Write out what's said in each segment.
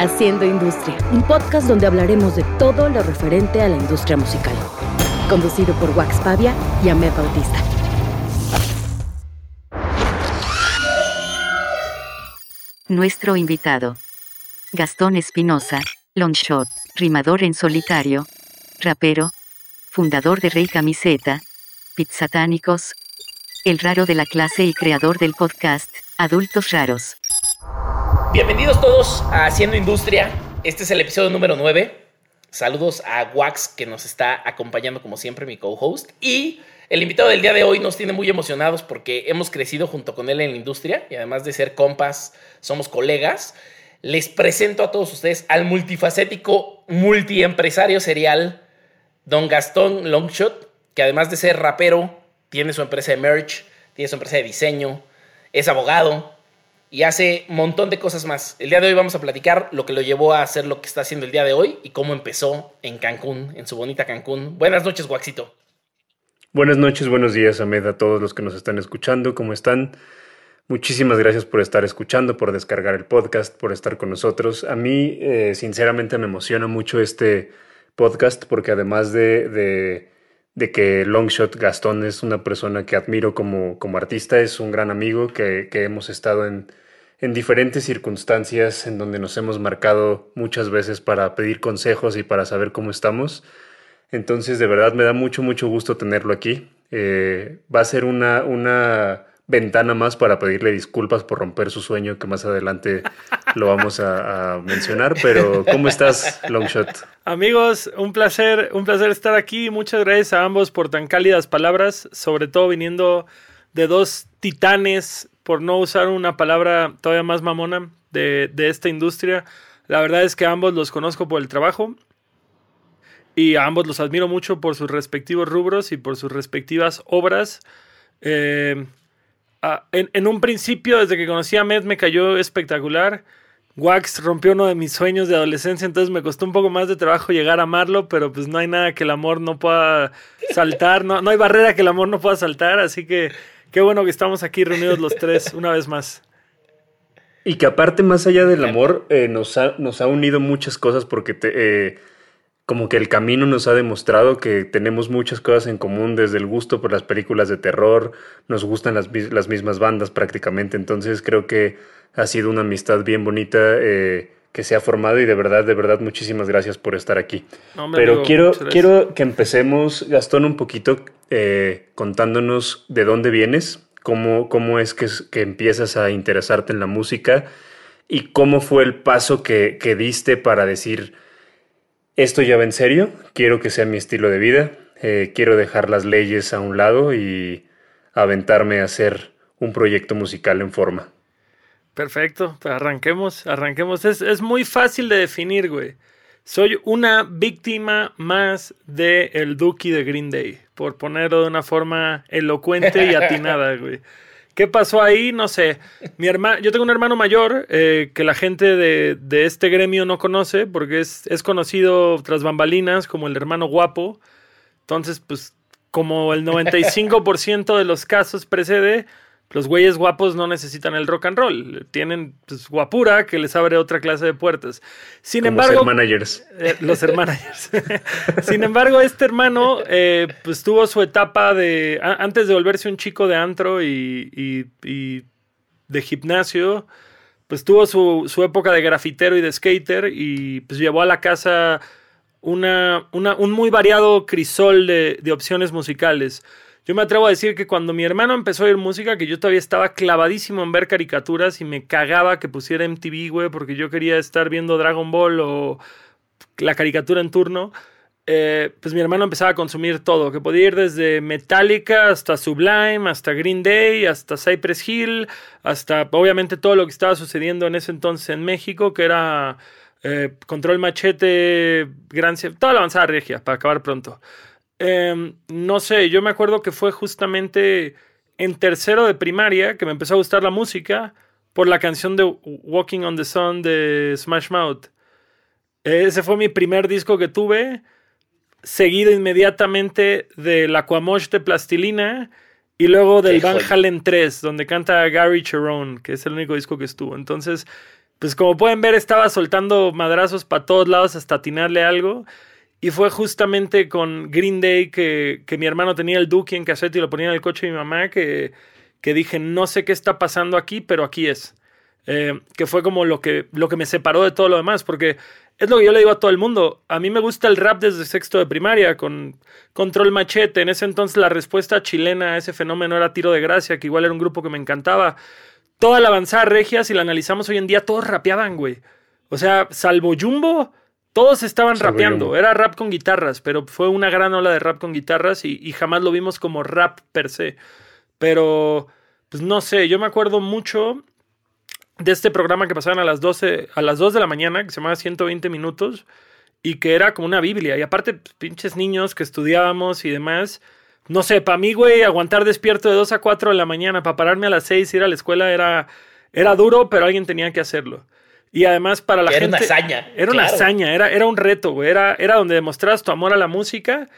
Haciendo Industria, un podcast donde hablaremos de todo lo referente a la industria musical. Conducido por Wax Pavia y Ahmed Bautista. Nuestro invitado. Gastón Espinosa, longshot, rimador en solitario, rapero, fundador de Rey Camiseta, Pizzatánicos, el raro de la clase y creador del podcast Adultos Raros. Bienvenidos todos a Haciendo Industria. Este es el episodio número 9. Saludos a Wax que nos está acompañando como siempre, mi co-host. Y el invitado del día de hoy nos tiene muy emocionados porque hemos crecido junto con él en la industria y además de ser compas, somos colegas. Les presento a todos ustedes al multifacético multiempresario serial, don Gastón Longshot, que además de ser rapero, tiene su empresa de merch, tiene su empresa de diseño, es abogado, y hace un montón de cosas más. El día de hoy vamos a platicar lo que lo llevó a hacer lo que está haciendo el día de hoy y cómo empezó en Cancún, en su bonita Cancún. Buenas noches, Guaxito. Buenas noches, buenos días, Ahmed, a todos los que nos están escuchando. ¿Cómo están? Muchísimas gracias por estar escuchando, por descargar el podcast, por estar con nosotros. A mí, eh, sinceramente, me emociona mucho este podcast porque además de, de, que Longshot Gastón es una persona que admiro como, como artista, es un gran amigo que, que hemos estado en, en diferentes circunstancias en donde nos hemos marcado muchas veces para pedir consejos y para saber cómo estamos. Entonces, de verdad, me da mucho, mucho gusto tenerlo aquí. Eh, va a ser una, una ventana más para pedirle disculpas por romper su sueño, que más adelante lo vamos a, mencionar. Pero, ¿cómo estás, Longshot? Amigos, un placer, un placer estar aquí. Muchas gracias a ambos por tan cálidas palabras, sobre todo viniendo de dos titanes por no usar una palabra todavía más mamona de, esta industria. La verdad es que ambos los conozco por el trabajo y a ambos los admiro mucho por sus respectivos rubros y por sus respectivas obras. Eh, en, un principio, desde que conocí a Med, me cayó espectacular. Wax rompió uno de mis sueños de adolescencia, entonces me costó un poco más de trabajo llegar a amarlo, pero pues no hay nada que el amor no pueda saltar, no, no hay barrera que el amor no pueda saltar, así que Qué bueno que estamos aquí reunidos los tres una vez más. Y que aparte, más allá del amor, eh, nos, ha, nos ha unido muchas cosas porque eh, como que el camino nos ha demostrado que tenemos muchas cosas en común, desde el gusto por las películas de terror, nos gustan las, las mismas bandas prácticamente, entonces creo que ha sido una amistad bien bonita. Eh, que se ha formado y de verdad, de verdad, muchísimas gracias por estar aquí. Pero quiero, quiero que empecemos, Gastón, un poquito eh, contándonos de dónde vienes, cómo, cómo es que, que, empiezas a interesarte en la música y cómo fue el paso que, que diste para decir, esto ya va en serio, quiero que sea mi estilo de vida, eh, quiero dejar las leyes a un lado y aventarme a hacer un proyecto musical en forma. Perfecto, pues arranquemos, arranquemos. Es, es, muy fácil de definir, güey. Soy una víctima más de el Dookie de Green Day, por ponerlo de una forma elocuente y atinada, güey. ¿Qué pasó ahí? No sé. Mi hermano, yo tengo un hermano mayor eh, que la gente de, de, este gremio no conoce porque es, es conocido tras bambalinas como el hermano guapo. Entonces, pues, como el 95% de los casos precede, los güeyes guapos no necesitan el rock and roll, tienen pues, guapura que les abre otra clase de puertas. Sin embargo, los managers. Eh, los hermanagers. Sin embargo, este hermano eh, pues tuvo su etapa de antes de volverse un chico de antro y, de gimnasio, pues tuvo su, época de grafitero y de skater y pues llevó a la casa una, un muy variado crisol de, de opciones musicales. Yo me atrevo a decir que cuando mi hermano empezó a oír música, que yo todavía estaba clavadísimo en ver caricaturas y me cagaba que pusiera MTV, güey, porque yo quería estar viendo Dragon Ball o la caricatura en turno. Eh, pues mi hermano empezaba a consumir todo, que podía ir desde Metallica hasta Sublime, hasta Green Day, hasta Cypress Hill, hasta obviamente todo lo que estaba sucediendo en ese entonces en México, que era eh, Control Machete, Gran... toda la avanzada regia, para acabar pronto. Em, no sé, yo me acuerdo que fue justamente en tercero de primaria que me empezó a gustar la música por la canción de Walking on the Sun de Smash Mouth. Ese fue mi primer disco que tuve, seguido inmediatamente del Aquamosh de Plastilina y luego del Van Halen 3, donde canta Gary Cherone, que es el único disco que estuvo. Entonces, pues como pueden ver, estaba soltando madrazos para todos lados hasta atinarle algo. Y fue justamente con Green Day que, que mi hermano tenía el Duke en cassette y lo ponía en el coche de mi mamá que, que dije, no sé qué está pasando aquí, pero aquí es. Eh, que fue como lo que, lo que me separó de todo lo demás, porque es lo que yo le digo a todo el mundo. A mí me gusta el rap desde sexto de primaria, con Control Machete. En ese entonces la respuesta chilena a ese fenómeno era Tiro de Gracia, que igual era un grupo que me encantaba. Toda la avanzada regia, si la analizamos hoy en día, todos rapeaban, güey. O sea, salvo Jumbo, todos estaban rapeando. Era rap con guitarras, pero fue una gran ola de rap con guitarras y, y jamás lo vimos como rap per se. Pero, pues no sé, yo me acuerdo mucho de este programa que pasaban a las 12, a las 2 de la mañana, que se llamaba 120 minutos, y que era como una Biblia. Y aparte, pues, pinches niños que estudiábamos y demás. No sé, para mí, güey, aguantar despierto de 2 a 4 de la mañana para pararme a las 6 y ir a la escuela era, era duro, pero alguien tenía que hacerlo. Y además para la era gente... Era una hazaña. Era una hazaña, era, era un reto, güey. Era, era donde demostrabas tu amor a la música.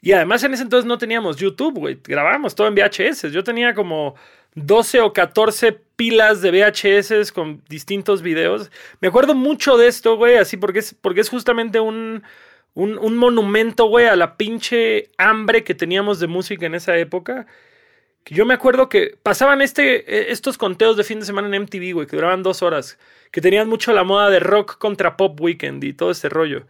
Y además en ese entonces no teníamos YouTube, güey. Grabábamos todo en VHS. Yo tenía como 12 o 14 pilas de VHS con distintos videos. Me acuerdo mucho de esto, güey, así porque es, porque es justamente un, un, un monumento, güey, a la pinche hambre que teníamos de música en esa época. Que yo me acuerdo que pasaban este, estos conteos de fin de semana en MTV, güey, que duraban dos horas, que tenían mucho la moda de rock contra pop weekend y todo este rollo.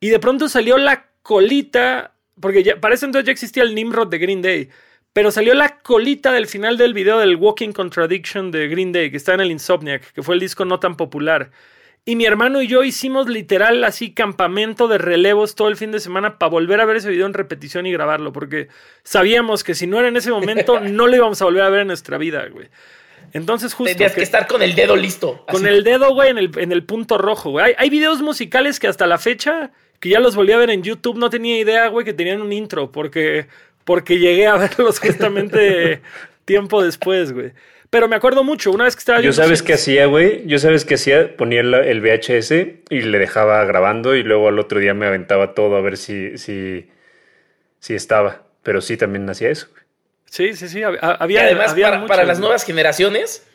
Y de pronto salió la colita, porque ya, para ese entonces ya existía el Nimrod de Green Day. Pero salió la colita del final del video del Walking Contradiction de Green Day, que está en el Insomniac, que fue el disco no tan popular. Y mi hermano y yo hicimos literal así campamento de relevos todo el fin de semana para volver a ver ese video en repetición y grabarlo, porque sabíamos que si no era en ese momento, no lo íbamos a volver a ver en nuestra vida, güey. Entonces, justo. Tenías que, estar con el dedo listo. Con el dedo, güey, en el, en el punto rojo, güey. Hay, hay videos musicales que hasta la fecha, que ya los volví a ver en YouTube, no tenía idea, güey, que tenían un intro, porque porque llegué a verlos justamente tiempo después, güey. Pero me acuerdo mucho, una vez que estaba... Yo sabes qué hacía, güey. Yo sabes qué hacía. Ponía el, VHS y le dejaba grabando y luego al otro día me aventaba todo a ver si, si, si estaba. Pero sí, también hacía eso. Güey. Sí, sí, sí. Había, y además, había para, mucho, para las nuevas generaciones,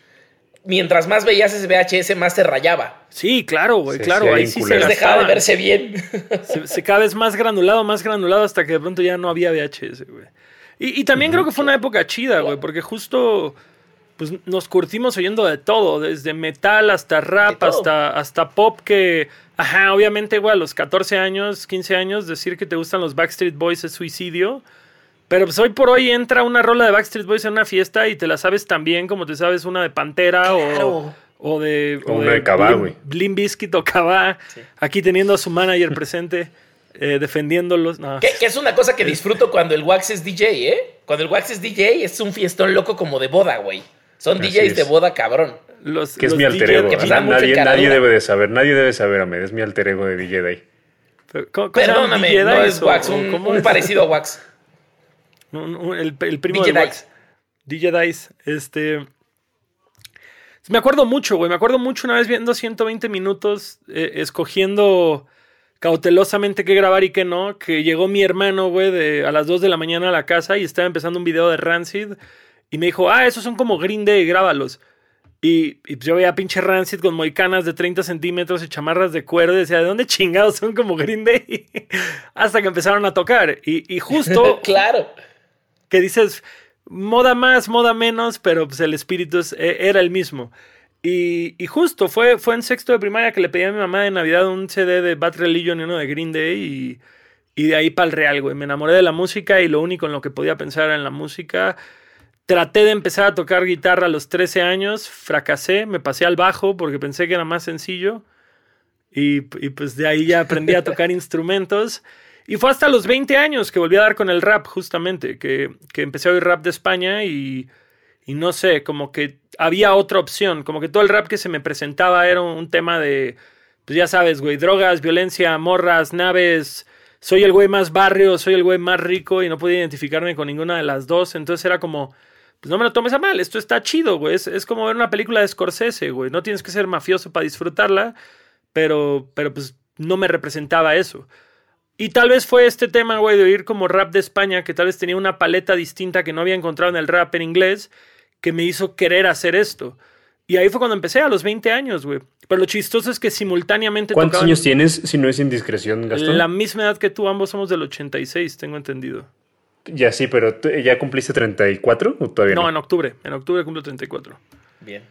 mientras más veías ese VHS, más se rayaba. Sí, claro, güey, sí, claro. Sí, ahí sí se dejaba de verse bien. Se, se, cada vez más granulado, más granulado, hasta que de pronto ya no había VHS, güey. Y, y, también uh -huh. creo que fue una época chida, güey, porque justo pues, nos curtimos oyendo de todo, desde metal hasta rap, hasta, hasta pop, que, ajá, obviamente, güey, a los 14 años, 15 años, decir que te gustan los Backstreet Boys es suicidio. Pero pues hoy por hoy entra una rola de Backstreet Boys en una fiesta y te la sabes tan bien como te sabes una de Pantera claro. o, o, de. O, o de, de Cabá, güey. Blim Biscuit o Cabá. Sí. Aquí teniendo a su manager presente, eh, defendiéndolos. No. Que, que, es una cosa que disfruto cuando el Wax es DJ, ¿eh? Cuando el Wax es DJ es un fiestón loco como de boda, güey. Son Así DJs es. de boda, cabrón. Los, que es mi alter ego. Nadie, nadie debe de saber, nadie debe saber, Ahmed. Es mi alter ego de DJ Day. ¿Cómo, cómo Perdóname, DJ no es Wax, un, un parecido a Wax. El, el, primo DJ de Dice. DJ Dice. Este. Me acuerdo mucho, güey. Me acuerdo mucho una vez viendo 120 minutos, eh, escogiendo cautelosamente qué grabar y qué no. Que llegó mi hermano, güey, a las 2 de la mañana a la casa y estaba empezando un video de Rancid. Y me dijo, ah, esos son como Green Day, grábalos. Y, y yo veía pinche Rancid con moicanas de 30 centímetros y chamarras de cuero. Y decía, ¿de dónde chingados son como Green Day? Hasta que empezaron a tocar. Y, y justo. claro. Que dices, moda más, moda menos, pero pues el espíritu es, era el mismo. Y, y, justo fue, fue en sexto de primaria que le pedí a mi mamá de Navidad un CD de Bad Religion y uno de Green Day. Y, y de ahí para el real, güey. Me enamoré de la música y lo único en lo que podía pensar era en la música. Traté de empezar a tocar guitarra a los 13 años, fracasé, me pasé al bajo porque pensé que era más sencillo y, y pues de ahí ya aprendí a tocar instrumentos. Y fue hasta los 20 años que volví a dar con el rap, justamente, que, que empecé a oír rap de España y, y, no sé, como que había otra opción, como que todo el rap que se me presentaba era un tema de, pues ya sabes, güey, drogas, violencia, morras, naves, soy el güey más barrio, soy el güey más rico y no podía identificarme con ninguna de las dos, entonces era como pues no me lo tomes a mal, esto está chido, güey. Es, es, como ver una película de Scorsese, güey. No tienes que ser mafioso para disfrutarla, pero, pero pues no me representaba eso. Y tal vez fue este tema, güey, de oír como rap de España, que tal vez tenía una paleta distinta que no había encontrado en el rap en inglés, que me hizo querer hacer esto. Y ahí fue cuando empecé, a los 20 años, güey. Pero lo chistoso es que simultáneamente ¿Cuántos años tienes, si no es indiscreción, Gastón? La misma edad que tú, ambos somos del 86, tengo entendido. Ya sí, pero ¿ya cumpliste 34 o todavía no? No, en octubre. En octubre cumplo 34. Bien.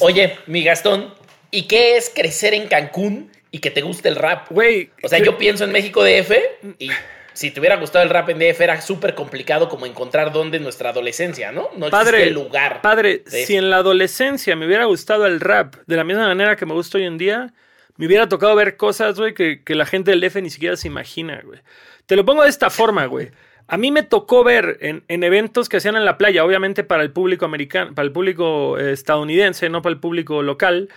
Oye, mi Gastón, ¿y qué es crecer en Cancún y que te guste el rap? Güey. O sea, yo pienso en México DF y si te hubiera gustado el rap en DF era súper complicado como encontrar dónde en nuestra adolescencia, ¿no? No padre, el lugar. Padre, si en la adolescencia me hubiera gustado el rap de la misma manera que me gusta hoy en día, me hubiera tocado ver cosas, güey, que, que la gente del DF ni siquiera se imagina, güey. Te lo pongo de esta forma, güey. A mí me tocó ver en, eventos que hacían en la playa, obviamente para el público americano, para el público eh, estadounidense, no para el público local.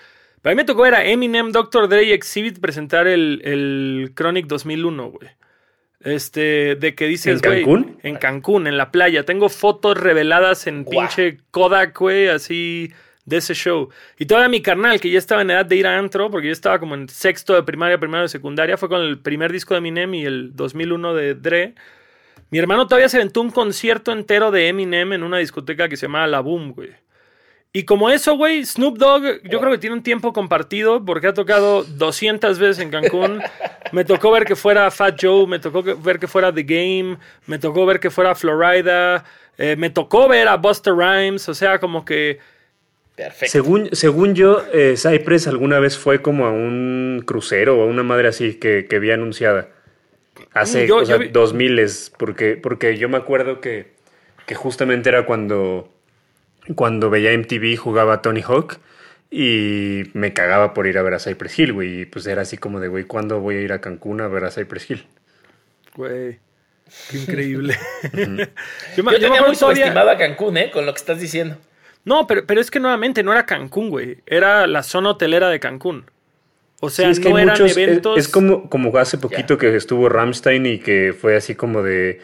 Pero a mí me tocó ver a Eminem, Dr. Dre y Exhibit presentar el, el Chronic 2001, güey. Este, de que dices, güey. ¿En Cancún? En Cancún, en la playa. Tengo fotos reveladas en pinche Kodak, güey, así de ese show. Y todavía mi carnal, que ya estaba en edad de ir a antro, porque yo estaba como en sexto de primaria, primero de secundaria, fue con el primer disco de Eminem y el 2001 de Dre. Mi hermano todavía se aventó un concierto entero de Eminem en una discoteca que se llamaba La Boom, güey. Y como eso, güey, Snoop Dogg, yo creo que tiene un tiempo compartido porque ha tocado 200 veces en Cancún. Me tocó ver que fuera Fat Joe, me tocó ver que fuera The Game, me tocó ver que fuera Florida, eh, me tocó ver a Buster Rhymes, o sea, como que... Perfecto. Según, según yo, eh, Cypress alguna vez fue como a un crucero o a una madre así que, que vi anunciada. Hace dos miles, porque, porque yo me acuerdo que, que justamente era cuando, cuando veía MTV jugaba Tony Hawk y me cagaba por ir a ver a Cypress Hill, güey. Y pues era así como de, güey, ¿cuándo voy a ir a Cancún a ver a Cypress Hill? Güey, qué increíble. yo, me, tenía muy subestimado a Cancún, ¿eh? Con lo que estás diciendo. No, pero, pero es que nuevamente no era Cancún, güey. Era la zona hotelera de Cancún. O sea, es no eran eventos. Es, como, como hace poquito que estuvo Ramstein y que fue así como de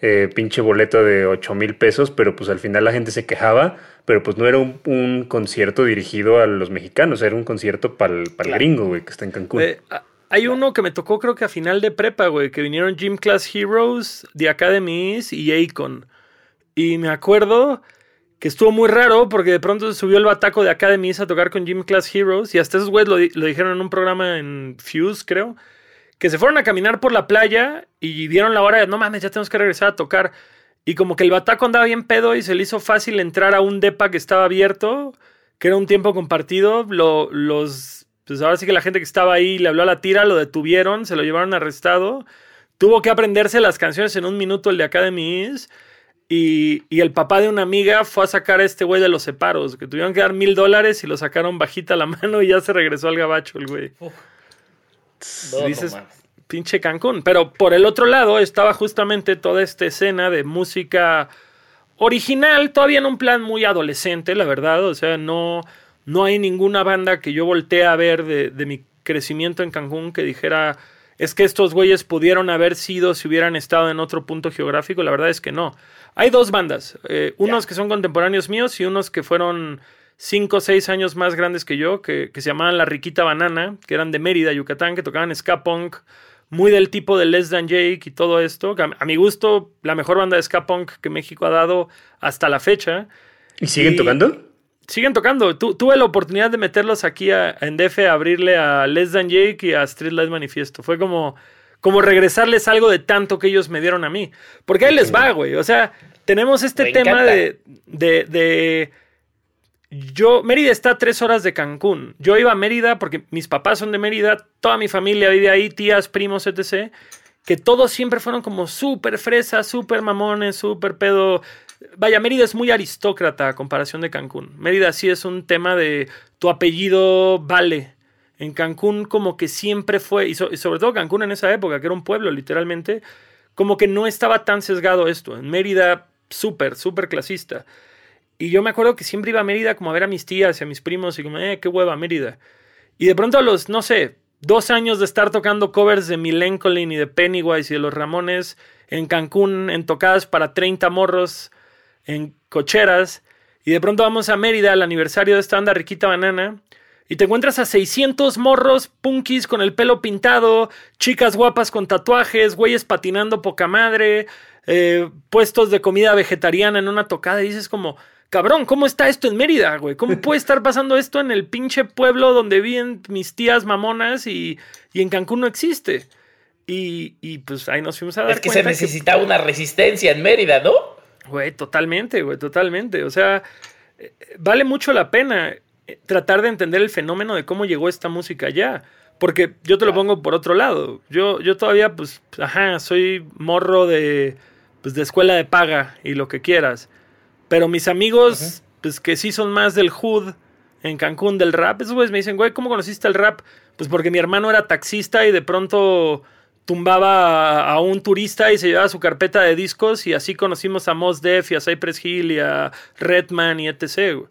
eh, pinche boleto de 8 mil pesos, pero pues al final la gente se quejaba, pero pues no era un, concierto dirigido a los mexicanos, era un concierto para el gringo, güey, que está en Cancún. Eh, hay uno que me tocó, creo que a final de prepa, güey, que vinieron Gym Class Heroes, The Academies y Akon. Y me acuerdo que estuvo muy raro porque de pronto subió el bataco de Academy a tocar con Gym Class Heroes y hasta esos güeyes lo, dijeron en un programa en Fuse, creo, que se fueron a caminar por la playa y dieron la hora de, no mames, ya tenemos que regresar a tocar. Y como que el bataco andaba bien pedo y se le hizo fácil entrar a un depa que estaba abierto, que era un tiempo compartido, lo, los, pues ahora sí que la gente que estaba ahí le habló a la tira, lo detuvieron, se lo llevaron arrestado, tuvo que aprenderse las canciones en un minuto el de Academy y, el papá de una amiga fue a sacar a este güey de los separos, que tuvieron que dar mil dólares y lo sacaron bajita la mano y ya se regresó al gabacho el güey. Dices, pinche Cancún. Pero por el otro lado estaba justamente toda esta escena de música original, todavía en un plan muy adolescente, la verdad. O sea, no, no hay ninguna banda que yo voltee a ver de, de mi crecimiento en Cancún que dijera es que estos güeyes pudieron haber sido si hubieran estado en otro punto geográfico. La verdad es que no. Hay dos bandas, eh, unos que son contemporáneos míos y unos que fueron cinco o seis años más grandes que yo, que, se llamaban La Riquita Banana, que eran de Mérida, Yucatán, que tocaban ska punk, muy del tipo de Less Than Jake y todo esto. A, mi gusto, la mejor banda de ska punk que México ha dado hasta la fecha. ¿Y siguen tocando? Siguen tocando. tuve la oportunidad de meterlos aquí a, en DF a abrirle a Less Than Jake y a Street Light Manifiesto. Fue como como regresarles algo de tanto que ellos me dieron a mí. Porque ahí les va, güey. O sea, tenemos este tema de, de, de, Yo, Mérida está a tres horas de Cancún. Yo iba a Mérida porque mis papás son de Mérida, toda mi familia vive ahí, tías, primos, etc. Que todos siempre fueron como súper fresas, súper mamones, súper pedo. Vaya, Mérida es muy aristócrata a comparación de Cancún. Mérida sí es un tema de tu apellido vale. En Cancún como que siempre fue, y, sobre todo Cancún en esa época, que era un pueblo literalmente, como que no estaba tan sesgado esto. En Mérida, súper, súper clasista. Y yo me acuerdo que siempre iba a Mérida como a ver a mis tías y a mis primos y como, eh, qué hueva Mérida. Y de pronto a los, no sé, dos años de estar tocando covers de Milencolin y de Pennywise y de los Ramones en Cancún, en tocadas para 30 morros, en cocheras, y de pronto vamos a Mérida al aniversario de esta banda Riquita Banana, y te encuentras a 600 morros punkis con el pelo pintado, chicas guapas con tatuajes, güeyes patinando poca madre, eh, puestos de comida vegetariana en una tocada y dices como, cabrón, ¿cómo está esto en Mérida, güey? ¿Cómo puede estar pasando esto en el pinche pueblo donde viven mis tías mamonas y, y en Cancún no existe? Y, y, pues ahí nos fuimos a dar Es que se necesitaba una resistencia en Mérida, ¿no? Güey, totalmente, güey, totalmente. O sea, eh, vale mucho la pena eh, tratar de entender el fenómeno de cómo llegó esta música allá. Porque yo te lo pongo por otro lado. Yo, yo todavía, pues, ajá, soy morro de, pues, de escuela de paga y lo que quieras. Pero mis amigos, pues que sí son más del hood en Cancún, del rap, esos güeyes me dicen, güey, ¿cómo conociste el rap? Pues porque mi hermano era taxista y de pronto tumbaba a, un turista y se llevaba su carpeta de discos y así conocimos a Mos Def y a Cypress Hill y a Redman y etc.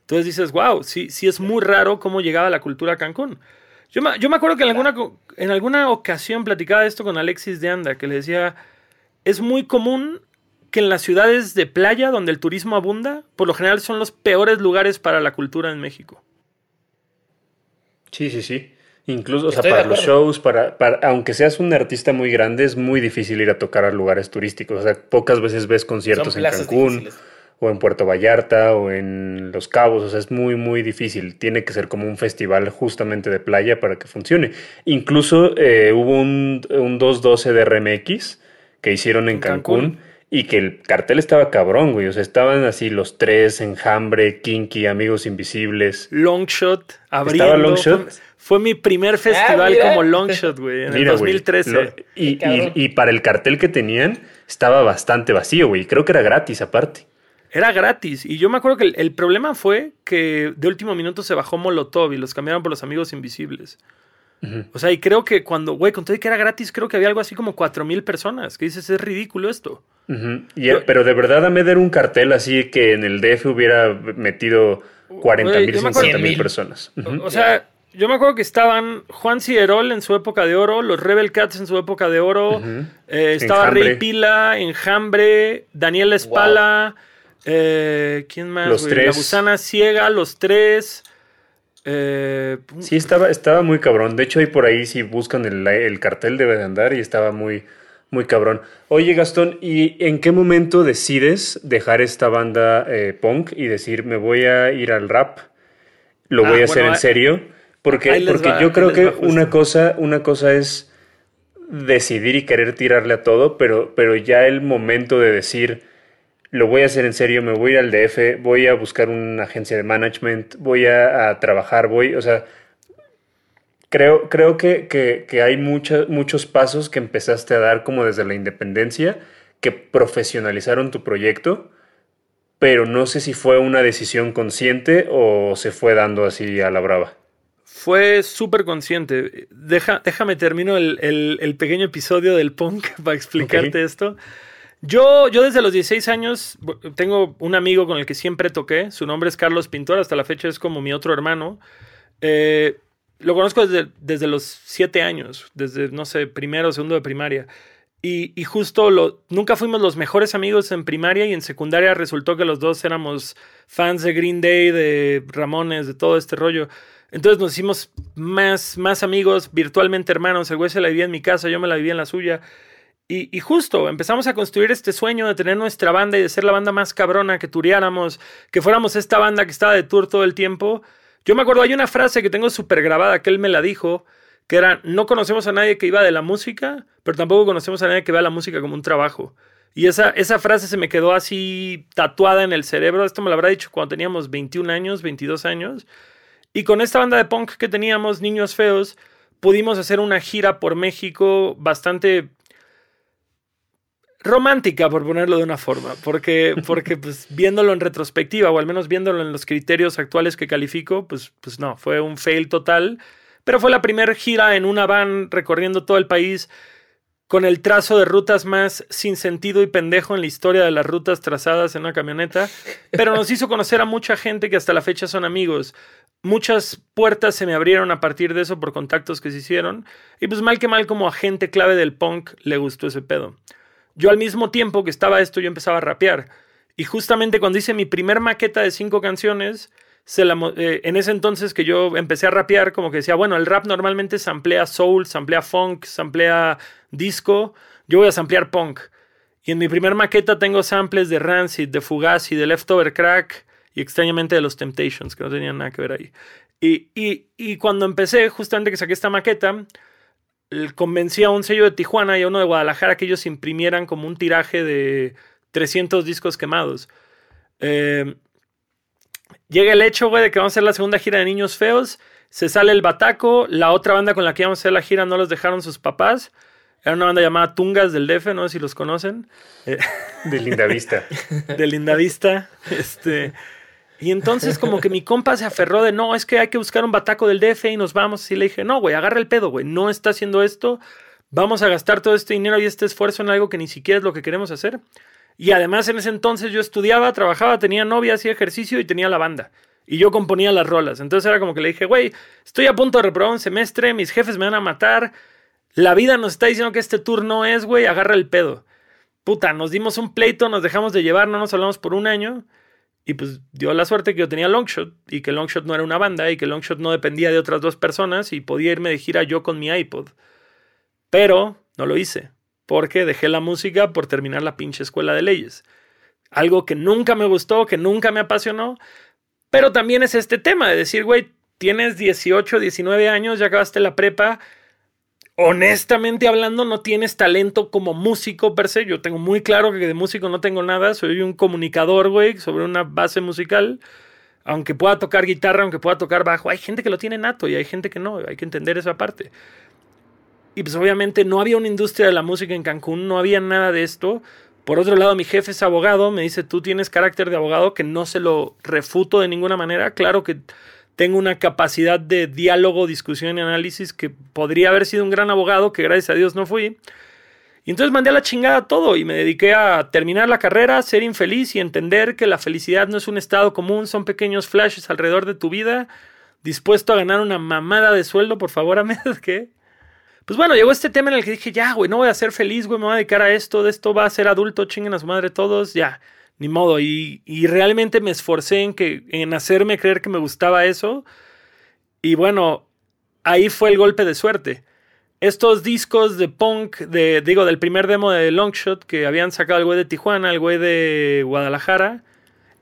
Entonces dices, wow, sí, sí es muy raro cómo llegaba la cultura a Cancún. Yo me, yo me acuerdo que en alguna, en alguna ocasión platicaba esto con Alexis de Anda, que le decía, es muy común que en las ciudades de playa donde el turismo abunda, por lo general son los peores lugares para la cultura en México. Sí, sí, sí. Incluso, o sea, para los shows, para, aunque seas un artista muy grande, es muy difícil ir a tocar a lugares turísticos. O sea, pocas veces ves conciertos en Cancún o en Puerto Vallarta o en Los Cabos. O sea, es muy, muy difícil. Tiene que ser como un festival justamente de playa para que funcione. Incluso eh, hubo un, un 212 de RMX que hicieron en, Cancún y que el cartel estaba cabrón, güey. O sea, estaban así los tres, Enjambre, Kinky, Amigos Invisibles. Longshot, abriendo. ¿Estaba Longshot? Fue, mi primer festival ah, como Longshot, güey, en el 2013. y, y, para el cartel que tenían, estaba bastante vacío, güey. Creo que era gratis aparte. Era gratis. Y yo me acuerdo que el, el, problema fue que de último minuto se bajó Molotov y los cambiaron por los Amigos Invisibles. O sea, y creo que cuando, güey, con todo que era gratis, creo que había algo así como cuatro mil personas. Que dices, es ridículo esto. pero, de verdad, a ver un cartel así que en el DF hubiera metido 40 mil, 50 mil personas. O sea, yo me acuerdo que estaban Juan Ciderol en su época de oro, los Rebel Cats en su época de oro, eh, estaba Rey Pila, Enjambre, Daniel Espala, eh, ¿quién más? Los tres. La Gusana Ciega, los tres. Eh, sí, estaba, estaba muy cabrón. De hecho, ahí por ahí, si buscan el, cartel, debe de andar y estaba muy, muy cabrón. Oye, Gastón, ¿y en qué momento decides dejar esta banda eh, punk y decir, me voy a ir al rap? ¿Lo voy a ah, hacer en serio? Porque, porque yo creo que una cosa, una cosa es decidir y querer tirarle a todo, pero, pero ya el momento de decir lo voy a hacer en serio, me voy a ir al DF, voy a buscar una agencia de management, voy a, trabajar, voy, o sea, creo, creo que, que, hay muchos pasos que empezaste a dar como desde la independencia que profesionalizaron tu proyecto, pero no sé si fue una decisión consciente o se fue dando así a la brava. Fue súper consciente. Deja, déjame termino el, pequeño episodio del punk para explicarte esto. Yo, yo desde los 16 años tengo un amigo con el que siempre toqué. Su nombre es Carlos Pintor. Hasta la fecha es como mi otro hermano. Eh, lo conozco desde, desde, los 7 años, desde, no sé, primero o segundo de primaria. Y, y justo lo, nunca fuimos los mejores amigos en primaria y en secundaria resultó que los dos éramos fans de Green Day, de Ramones, de todo este rollo. Entonces nos hicimos más, más amigos, virtualmente hermanos. El güey se la vivía en mi casa, yo me la vivía en la suya. Y, justo empezamos a construir este sueño de tener nuestra banda y de ser la banda más cabrona, que tureáramos, que fuéramos esta banda que estaba de tour todo el tiempo. Yo me acuerdo, hay una frase que tengo súper grabada que él me la dijo, que era, no conocemos a nadie que iba de la música, pero tampoco conocemos a nadie que vea la música como un trabajo. Y esa, esa frase se me quedó así tatuada en el cerebro. Esto me lo habrá dicho cuando teníamos 21 años, 22 años. Y con esta banda de punk que teníamos, Niños Feos, pudimos hacer una gira por México bastante romántica, por ponerlo de una forma, porque, porque pues, viéndolo en retrospectiva, o al menos viéndolo en los criterios actuales que califico, pues, pues no, fue un fail total. Pero fue la primera gira en una van recorriendo todo el país con el trazo de rutas más sin sentido y pendejo en la historia de las rutas trazadas en una camioneta, pero nos hizo conocer a mucha gente que hasta la fecha son amigos. Muchas puertas se me abrieron a partir de eso por contactos que se hicieron, y pues mal que mal como agente clave del punk le gustó ese pedo. Yo al mismo tiempo que estaba esto, yo empezaba a rapear. Y justamente cuando hice mi primer maqueta de cinco canciones, eh, en ese entonces que yo empecé a rapear, como que decía, bueno, el rap normalmente se amplía soul, se amplía funk, se amplía disco, yo voy a samplear punk. Y en mi primer maqueta tengo samples de Rancid, de Fugazi, de Leftover Crack y extrañamente de los Temptations, que no tenían nada que ver ahí. Y, y, y cuando empecé, justamente que saqué esta maqueta, convencí a un sello de Tijuana y a uno de Guadalajara que ellos imprimieran como un tiraje de 300 discos quemados. Eh, llega el hecho, güey, de que vamos a hacer la segunda gira de Niños Feos. Se sale el Bataco. La otra banda con la que íbamos a hacer la gira no los dejaron sus papás. Era una banda llamada Tungas del DF, no sé si los conocen. Eh, de Lindavista. de Lindavista. Este. Y entonces como que mi compa se aferró de, no, es que hay que buscar un bataco del DF y nos vamos. Y le dije, no, güey, agarra el pedo, güey, no está haciendo esto. Vamos a gastar todo este dinero y este esfuerzo en algo que ni siquiera es lo que queremos hacer. Y además en ese entonces yo estudiaba, trabajaba, tenía novia, hacía ejercicio y tenía la banda. Y yo componía las rolas. Entonces era como que le dije, güey, estoy a punto de reprobar un semestre, mis jefes me van a matar. La vida nos está diciendo que este tour no es, güey, agarra el pedo. Puta, nos dimos un pleito, nos dejamos de llevar, no nos hablamos por un año. Y pues dio la suerte que yo tenía Longshot y que Longshot no era una banda y que Longshot no dependía de otras dos personas y podía irme de gira yo con mi iPod. Pero no lo hice, porque dejé la música por terminar la pinche escuela de leyes. Algo que nunca me gustó, que nunca me apasionó, pero también es este tema de decir, güey, tienes 18, 19 años, ya acabaste la prepa, honestamente hablando, no tienes talento como músico per se. Yo tengo muy claro que de músico no tengo nada. Soy un comunicador, güey, sobre una base musical. Aunque pueda tocar guitarra, aunque pueda tocar bajo, hay gente que lo tiene nato y hay gente que no. Hay que entender esa parte. Y pues obviamente no había una industria de la música en Cancún, no había nada de esto. Por otro lado, mi jefe es abogado, me dice, tú tienes carácter de abogado que no se lo refuto de ninguna manera. Claro que tengo una capacidad de diálogo, discusión y análisis que podría haber sido un gran abogado, que gracias a Dios no fui. Y entonces mandé a la chingada todo y me dediqué a terminar la carrera, ser infeliz y entender que la felicidad no es un estado común, son pequeños flashes alrededor de tu vida, dispuesto a ganar una mamada de sueldo, por favor, a menos que... Pues bueno, llegó este tema en el que dije, ya, güey, no voy a ser feliz, güey, me voy a dedicar a esto, de esto va a ser adulto, chinguen a su madre todos, ya ni modo. Y, realmente me esforcé en, que, en hacerme creer que me gustaba eso. Y bueno, ahí fue el golpe de suerte. Estos discos de punk, de, digo, del primer demo de Longshot que habían sacado el güey de Tijuana, el güey de Guadalajara,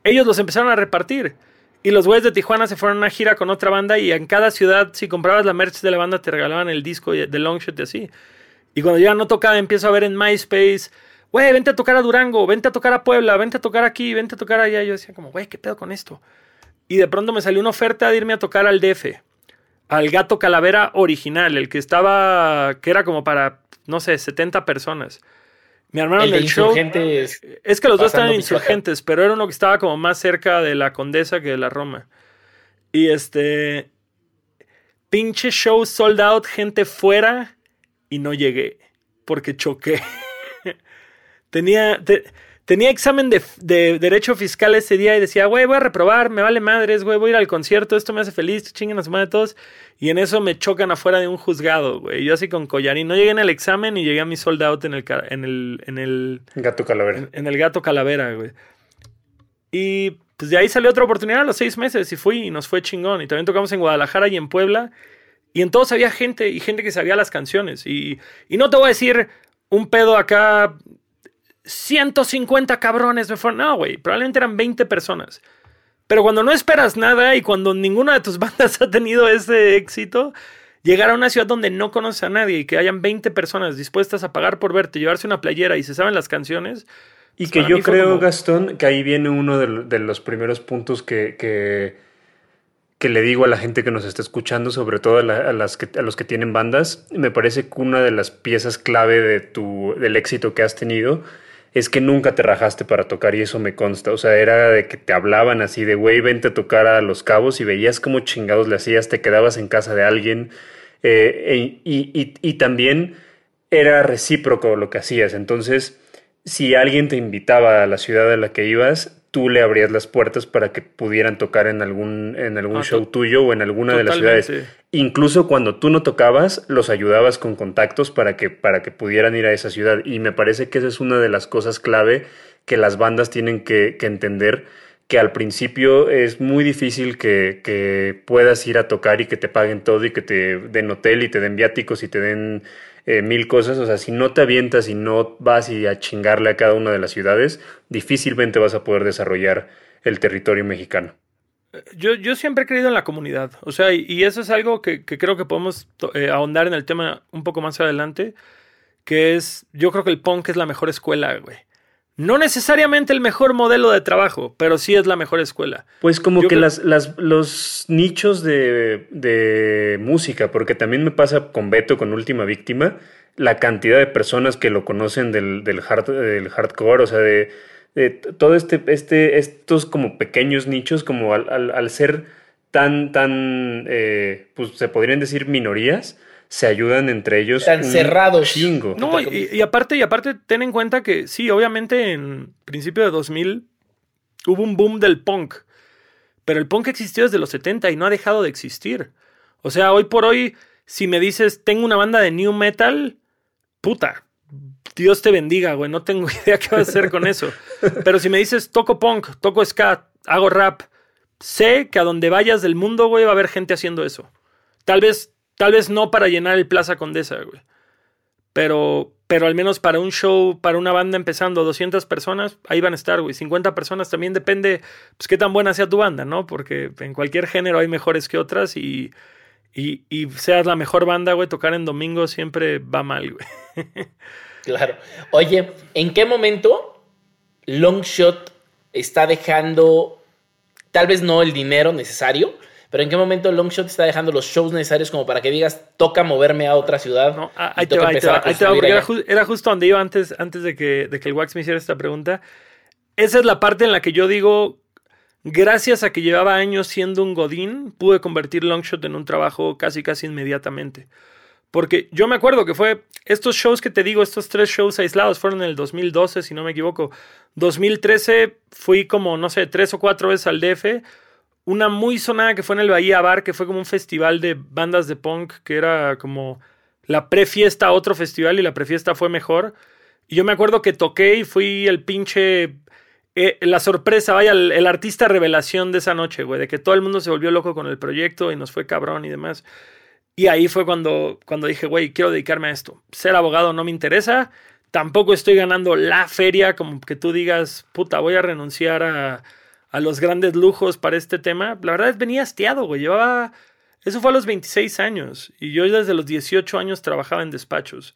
ellos los empezaron a repartir. Y los güeyes de Tijuana se fueron a una gira con otra banda y en cada ciudad, si comprabas la merch de la banda, te regalaban el disco de Longshot y así. Y cuando ya no tocaba, empiezo a ver en MySpace güey, vente a tocar a Durango, vente a tocar a Puebla, vente a tocar aquí, vente a tocar allá. Yo decía como, güey, ¿qué pedo con esto? Y de pronto me salió una oferta de irme a tocar al DF, al Gato Calavera original, el que estaba, que era como para, no sé, 70 personas. Me armaron el, el show. Es que los dos estaban insurgentes, pero era uno que estaba como más cerca de la Condesa que de la Roma. Y este. Pinche show sold out, gente fuera. Y no llegué. Porque choqué. Tenía, tenía examen de, derecho fiscal ese día y decía, güey, voy a reprobar, me vale madres, güey, voy a ir al concierto, esto me hace feliz, chinguen a su madre todos. Y en eso me chocan afuera de un juzgado, güey. Yo así con collarín. No llegué en el examen y llegué a mi sold out en el, en el, en el gato calavera. En, el gato calavera, güey. Y pues de ahí salió otra oportunidad a los seis meses y fui y nos fue chingón. Y también tocamos en Guadalajara y en Puebla. Y en todos había gente y gente que sabía las canciones. Y, y no te voy a decir un pedo acá 150 cabrones me fueron. No, güey, probablemente eran 20 personas. Pero cuando no esperas nada y cuando ninguna de tus bandas ha tenido ese éxito, llegar a una ciudad donde no conoces a nadie y que hayan 20 personas dispuestas a pagar por verte, llevarse una playera y se saben las canciones. Y pues que yo creo, Gastón, que ahí viene uno de, los primeros puntos que, que, le digo a la gente que nos está escuchando, sobre todo a, las a los que tienen bandas. Me parece que una de las piezas clave de tu, del éxito que has tenido es que nunca te rajaste para tocar y eso me consta. O sea, era de que te hablaban así de, güey, vente a tocar a Los Cabos y veías cómo chingados le hacías, te quedabas en casa de alguien eh, e, y, y también era recíproco lo que hacías. Entonces, si alguien te invitaba a la ciudad a la que ibas, tú le abrías las puertas para que pudieran tocar en algún, en algún ah, show tuyo o en alguna de las ciudades. Incluso cuando tú no tocabas, los ayudabas con contactos para que, para que pudieran ir a esa ciudad. Y me parece que esa es una de las cosas clave que las bandas tienen que, entender, que al principio es muy difícil que, que, puedas ir a tocar y que te paguen todo y que te den hotel y te den viáticos y te den eh, mil cosas. O sea, si no te avientas y no vas y a chingarle a cada una de las ciudades, difícilmente vas a poder desarrollar el territorio mexicano. Yo, yo siempre he creído en la comunidad. O sea, y, eso es algo que, que creo que podemos eh, ahondar en el tema un poco más adelante. Que es, yo creo que el punk es la mejor escuela, güey. No necesariamente el mejor modelo de trabajo, pero sí es la mejor escuela. Pues como que las, las, los nichos de, de, música, porque también me pasa con Beto, con Última Víctima, la cantidad de personas que lo conocen del, del, hard, del hardcore, o sea, de, de, todo este, este, estos como pequeños nichos, como al, al, al ser tan, tan, eh, pues se podrían decir minorías, se ayudan entre ellos. Tan cerrados. Chingo. No, y, aparte, y aparte, ten en cuenta que sí, obviamente en principio de 2000 hubo un boom del punk. Pero el punk existió desde los 70 y no ha dejado de existir. O sea, hoy por hoy, si me dices, tengo una banda de new metal, puta, Dios te bendiga, güey, no tengo idea qué va a hacer con eso. Pero si me dices, toco punk, toco ska, hago rap, sé que a donde vayas del mundo, güey, va a haber gente haciendo eso. Tal vez Tal vez no para llenar el Plaza Condesa, güey. Pero, pero al menos para un show, para una banda empezando, 200 personas, ahí van a estar, güey. 50 personas también depende, pues, qué tan buena sea tu banda, ¿no? Porque en cualquier género hay mejores que otras y, y, y seas la mejor banda, güey, tocar en domingo siempre va mal, güey. claro. Oye, ¿en qué momento Longshot está dejando, tal vez no el dinero necesario, pero ¿en qué momento Longshot está dejando los shows necesarios como para que digas, toca moverme a otra ciudad? No, ah, ahí, te va, ahí te va, era, justo donde iba antes, antes de, que, de que el Wax me hiciera esta pregunta. Esa es la parte en la que yo digo, gracias a que llevaba años siendo un godín, pude convertir Longshot en un trabajo casi, casi inmediatamente. Porque yo me acuerdo que fue estos shows que te digo, estos tres shows aislados fueron en el 2012, si no me equivoco. 2013 fui como, no sé, tres o cuatro veces al DF una muy sonada que fue en el Bahía Bar, que fue como un festival de bandas de punk, que era como la prefiesta a otro festival y la prefiesta fue mejor. Y yo me acuerdo que toqué y fui el pinche... Eh, la sorpresa, vaya, el, artista revelación de esa noche, güey, de que todo el mundo se volvió loco con el proyecto y nos fue cabrón y demás. Y ahí fue cuando, cuando dije, güey, quiero dedicarme a esto. Ser abogado no me interesa, tampoco estoy ganando la feria como que tú digas, puta, voy a renunciar a, a los grandes lujos para este tema, la verdad es venía hastiado, güey. Llevaba. Eso fue a los 26 años. Y yo desde los 18 años trabajaba en despachos.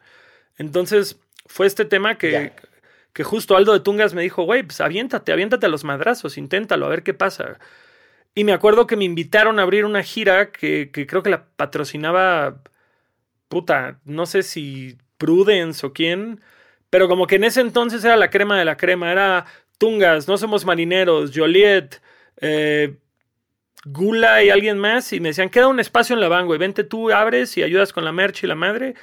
Entonces, fue este tema que, que justo Aldo de Tungas me dijo, güey, pues aviéntate, aviéntate a los madrazos, inténtalo, a ver qué pasa. Y me acuerdo que me invitaron a abrir una gira que, que creo que la patrocinaba. Puta, no sé si Prudence o quién. Pero como que en ese entonces era la crema de la crema. Era Tungas, No Somos Marineros, Joliet, eh, Gula y alguien más. Y me decían, queda un espacio en la van, güey. Vente tú, abres y ayudas con la merch y la madre.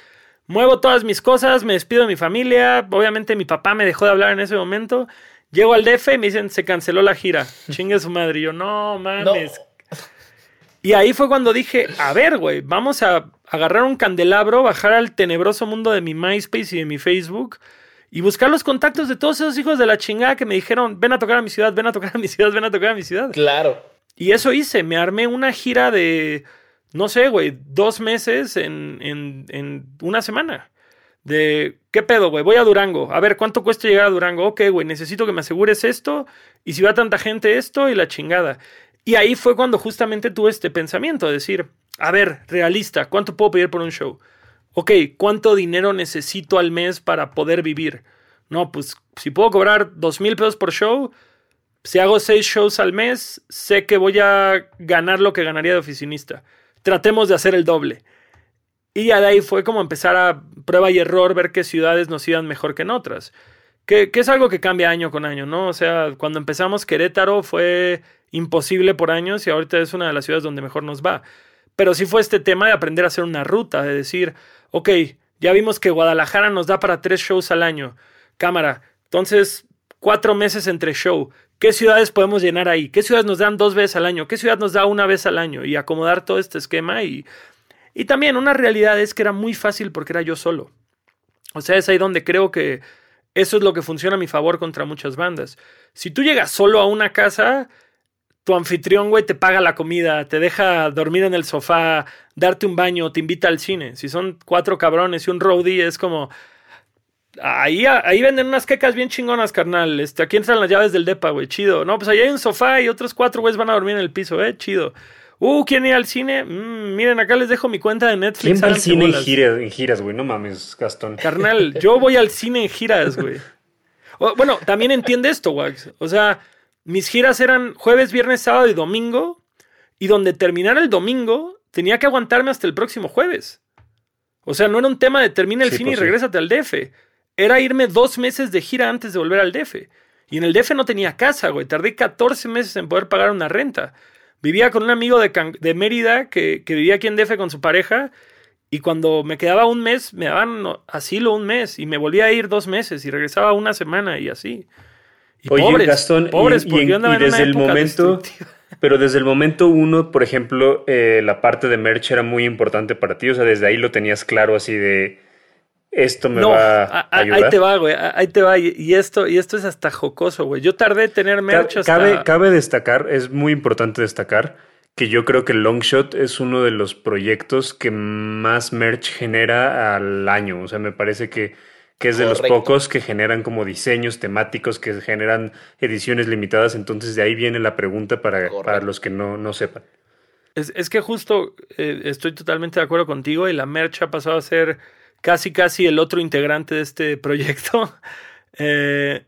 Muevo todas mis cosas, me despido de mi familia. Obviamente mi papá me dejó de hablar en ese momento. Llego al DF y me dicen, se canceló la gira. Chingue su madre. Y yo, no mames. Y ahí fue cuando dije, a ver, güey, vamos a agarrar un candelabro, bajar al tenebroso mundo de mi MySpace y de mi Facebook y buscar los contactos de todos esos hijos de la chingada que me dijeron, ven a tocar a mi ciudad, ven a tocar a mi ciudad, ven a tocar a mi ciudad. Claro. Y eso hice, me armé una gira de, no sé, güey, dos meses en, en, en una semana. De, ¿qué pedo, güey? Voy a Durango. A ver, ¿cuánto cuesta llegar a Durango? Ok, güey, necesito que me asegures esto. Y si va tanta gente esto y la chingada. Y ahí fue cuando justamente tuve este pensamiento de decir, a ver, realista, ¿cuánto puedo pedir por un show? Ok, ¿cuánto dinero necesito al mes para poder vivir? No, pues si puedo cobrar dos mil pesos por show, si hago seis shows al mes, sé que voy a ganar lo que ganaría de oficinista. Tratemos de hacer el doble. Y ya de ahí fue como empezar a prueba y error, ver qué ciudades nos iban mejor que en otras. Que, que, es algo que cambia año con año, ¿no? O sea, cuando empezamos Querétaro fue imposible por años y ahorita es una de las ciudades donde mejor nos va. Pero sí fue este tema de aprender a hacer una ruta, de decir, ok, ya vimos que Guadalajara nos da para tres shows al año. Cámara, entonces cuatro meses entre show. ¿Qué ciudades podemos llenar ahí? ¿Qué ciudades nos dan dos veces al año? ¿Qué ciudad nos da una vez al año? Y acomodar todo este esquema. Y, y también una realidad es que era muy fácil porque era yo solo. O sea, es ahí donde creo que eso es lo que funciona a mi favor contra muchas bandas. Si tú llegas solo a una casa, tu anfitrión, güey, te paga la comida, te deja dormir en el sofá, darte un baño, te invita al cine. Si son cuatro cabrones y un roadie, es como. Ahí, ahí venden unas quecas bien chingonas, carnal. Este, aquí entran las llaves del depa, güey. Chido. No, pues ahí hay un sofá y otros cuatro güeyes van a dormir en el piso, eh. Chido. Uh, ¿quieren ir al cine? Mm, miren, acá les dejo mi cuenta de Netflix. ¿Quién va al cine en giras, en giras, güey? No mames, Gastón. Carnal, yo voy al cine en giras, güey. O- Bueno, también entiende esto, Wax. O sea, mis giras eran jueves, viernes, sábado y domingo. Y donde terminara el domingo, tenía que aguantarme hasta el próximo jueves. O sea, no era un tema de termina el Sí, cine pues y sí. regrésate al DF. Era irme dos meses de gira antes de volver al DF. Y en el DF no tenía casa, güey. Tardé 14 meses en poder pagar una renta. Vivía con un amigo de, Can- de Mérida que, que vivía aquí en DF con su pareja. Y cuando me quedaba un mes, me daban asilo un mes. Y me volvía a ir dos meses. Y regresaba una semana y así. Y Oye, pobres, Gastón, y- pobres, y, porque y desde el momento, pero desde el momento uno, por ejemplo, eh, la parte de merch era muy importante para ti, o sea, desde ahí lo tenías claro así de esto me No, va a- ayudar. ahí te va, güey. Ahí te va. Y, esto, y esto es hasta jocoso, güey. Yo tardé en tener merch hasta... Cabe, cabe destacar, es muy importante destacar que yo creo que Longshot es uno de los proyectos que más merch genera al año. O sea, me parece que, que es de los pocos que generan como diseños temáticos, que generan ediciones limitadas. Entonces de ahí viene la pregunta para, para los que no, no sepan. Es, es que justo eh, estoy totalmente de acuerdo contigo y la merch ha pasado a ser casi casi el otro integrante de este proyecto. Eh,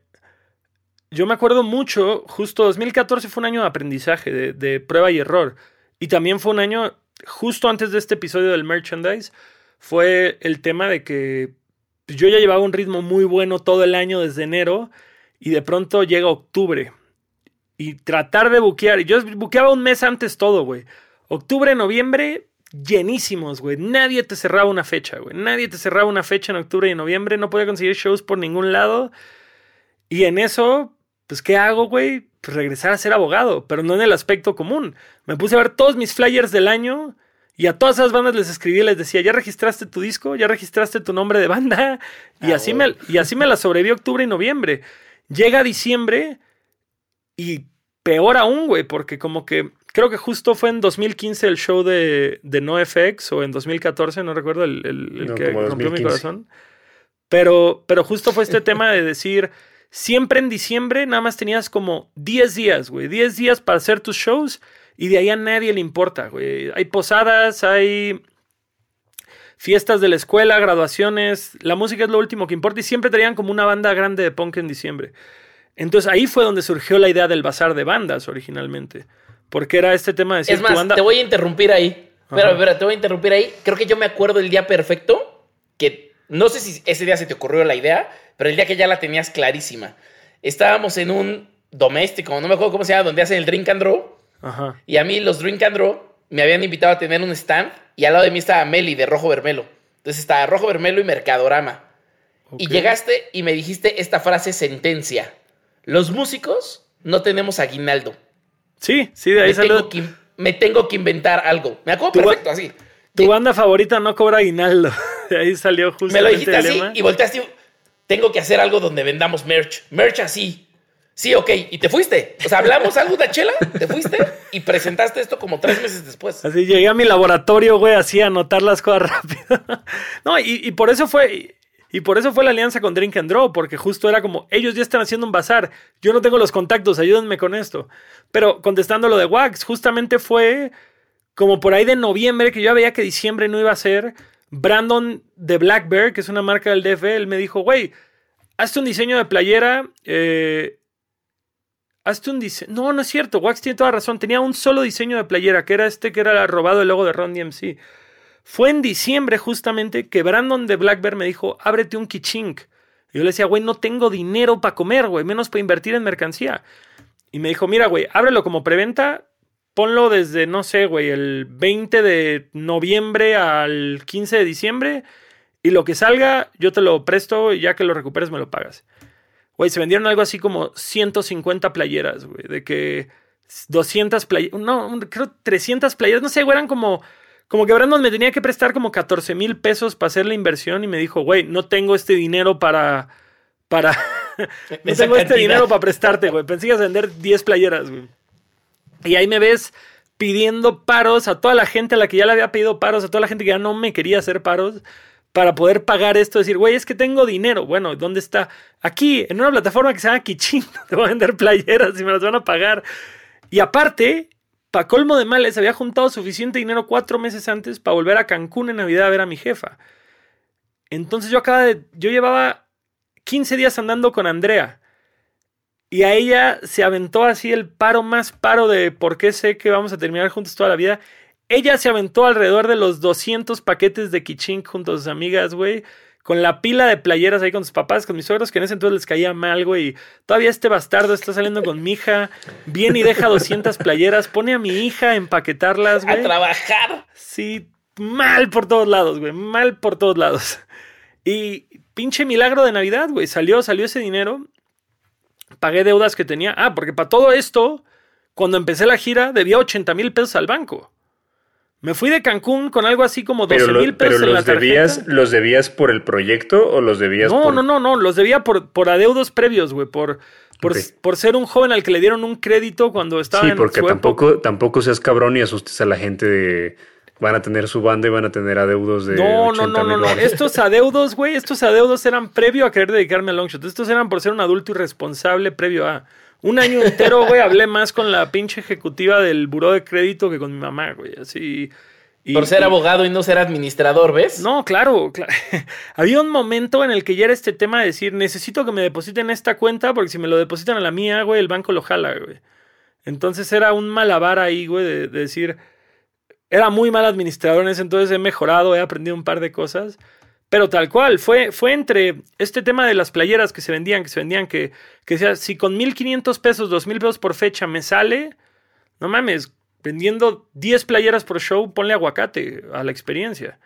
yo me acuerdo mucho, justo 2014 fue un año de aprendizaje, de, de prueba y error. Y también fue un año, justo antes de este episodio del merchandise, fue el tema de que yo ya llevaba un ritmo muy bueno todo el año desde enero y de pronto llega octubre. Y tratar de buquear, y yo buqueaba un mes antes todo, güey. Octubre, noviembre, llenísimos, güey. Nadie te cerraba una fecha, güey. Nadie te cerraba una fecha en octubre y noviembre. No podía conseguir shows por ningún lado. Y en eso, pues, ¿qué hago, güey? Pues regresar a ser abogado, pero no en el aspecto común. Me puse a ver todos mis flyers del año y a todas esas bandas les escribí y les decía, ¿ya registraste tu disco? ¿Ya registraste tu nombre de banda? Y, Ah, así, me, y así me la sobreviví octubre y noviembre. Llega diciembre y peor aún, güey, porque como que creo que justo fue en 2015 el show de, de NoFX o en 2014, no recuerdo, el, el- el No, que rompió mi 2015. corazón. Pero, pero justo fue este tema de decir, siempre en diciembre nada más tenías como 10 días, güey, 10 días para hacer tus shows y de ahí a nadie le importa, güey. Hay posadas, hay fiestas de la escuela, graduaciones, la música es lo último que importa y siempre traían como una banda grande de punk en diciembre. Entonces ahí fue donde surgió la idea del bazar de bandas originalmente, porque era este tema de decir Es tu más, banda... te voy a interrumpir ahí. Pero, pero te voy a interrumpir ahí. Creo que yo me acuerdo el día perfecto que no sé si ese día se te ocurrió la idea, pero el día que ya la tenías clarísima. Estábamos en un doméstico, no me acuerdo cómo se llama, donde hacen el drink and draw. Ajá. Y a mí los drink and draw me habían invitado a tener un stand y al lado de mí estaba Meli de Rojo Vermelo. Entonces estaba Rojo Vermelo y Mercadorama. Y llegaste y me dijiste esta frase sentencia. Los músicos no tenemos aguinaldo. Sí, sí, de ahí Me salió... tengo, que, me tengo que inventar algo. Me acuerdo perfecto así. Tu banda favorita no cobra aguinaldo. De ahí salió justamente Me lo dijiste así y volteaste. y, Tengo que hacer algo donde vendamos merch. Merch así. Sí, ok. Y te fuiste. O sea, hablamos algo de chela, te fuiste y presentaste esto como tres meses después. Así llegué a mi laboratorio, güey, así a anotar las cosas rápido. no, y, por eso fue. Y por eso fue la alianza con Drink and Draw, porque justo era como, ellos ya están haciendo un bazar, yo no tengo los contactos, ayúdenme con esto. Pero contestando lo de Wax, justamente fue como por ahí de noviembre, que yo veía que diciembre no iba a ser, Brandon de Black Bear, que es una marca del DF, él me dijo, güey, hazte un diseño de playera, eh, hazte un diseño. No, no es cierto. Wax tiene toda razón. Tenía un solo diseño de playera, que era este que era robado el logo de Ron DMC. Fue en diciembre, justamente, que Brandon de Black Bear me dijo: ábrete un kichink. Y yo le decía, güey, no tengo dinero para comer, güey, menos para invertir en mercancía. Y me dijo: mira, güey, ábrelo como preventa. Ponlo desde, no sé, güey, el 20 de noviembre al 15 de diciembre. Y lo que salga, yo te lo presto y ya que lo recuperes me lo pagas. Güey, se vendieron algo así como 150 playeras, güey. De que 200 playeras, no, creo 300 playeras, no sé, güey, eran como... Como que Brandon me tenía que prestar como 14 mil pesos para hacer la inversión y me dijo, güey, no tengo este dinero para... para no tengo este dinero para prestarte, güey. Pensé que ibas a vender 10 playeras, güey. Y ahí me ves pidiendo paros a toda la gente a la que ya le había pedido paros, a toda la gente que ya no me quería hacer paros para poder pagar esto, decir, güey, es que tengo dinero. Bueno, ¿dónde está? Aquí, en una plataforma que se llama Kichin, te voy a vender playeras y me las van a pagar. Y aparte, para colmo de males, había juntado suficiente dinero cuatro meses antes para volver a Cancún en Navidad a ver a mi jefa. Entonces yo acaba de. Yo llevaba 15 días andando con Andrea. Y a ella se aventó así el paro más paro de por qué sé que vamos a terminar juntos toda la vida. Ella se aventó alrededor de los 200 paquetes de Kichink junto a sus amigas, güey. Con la pila de playeras ahí con sus papás, con mis suegros, que en ese entonces les caía mal, güey. Todavía este bastardo está saliendo con mi hija. Viene y deja 200 playeras. Pone a mi hija a empaquetarlas, güey. A trabajar. Sí, mal por todos lados, güey. Mal por todos lados. Y pinche milagro de Navidad, güey. Salió, salió ese dinero. Pagué deudas que tenía. Ah, porque para todo esto, cuando empecé la gira, debía 80 mil pesos al banco. Me fui de Cancún con algo así como 12 Pero, lo- mil pesos pero en la los debías, ¿los debías por el proyecto o los debías No, por...? no, no, no. Los debía por, por adeudos previos, güey. Por, por, por ser un joven al que le dieron un crédito cuando estaba Sí, en porque su tampoco, tampoco seas cabrón y asustes a la gente de... Van a tener su banda y van a tener adeudos de No, no, 80 no, no, no. Estos adeudos, güey, estos adeudos eran previo a querer dedicarme a Longshot. Estos eran por ser un adulto irresponsable previo a. Un año entero, güey, hablé más con la pinche ejecutiva del buró de crédito que con mi mamá, güey. Así. y- Por ser y- abogado y no ser administrador, ¿ves? No, claro, claro. Había un momento en el que ya era este tema de decir, necesito que me depositen esta cuenta porque si me lo depositan a la mía, güey, el banco lo jala, güey. Entonces era un malabar ahí, güey, de, de decir, era muy mal administrador en ese entonces, he mejorado, he aprendido un par de cosas. Pero tal cual, fue, fue entre este tema de las playeras que se vendían, que se vendían, que, que decía, si con 1.500 pesos, 2.000 pesos por fecha me sale, no mames, vendiendo 10 playeras por show, ponle aguacate a la experiencia.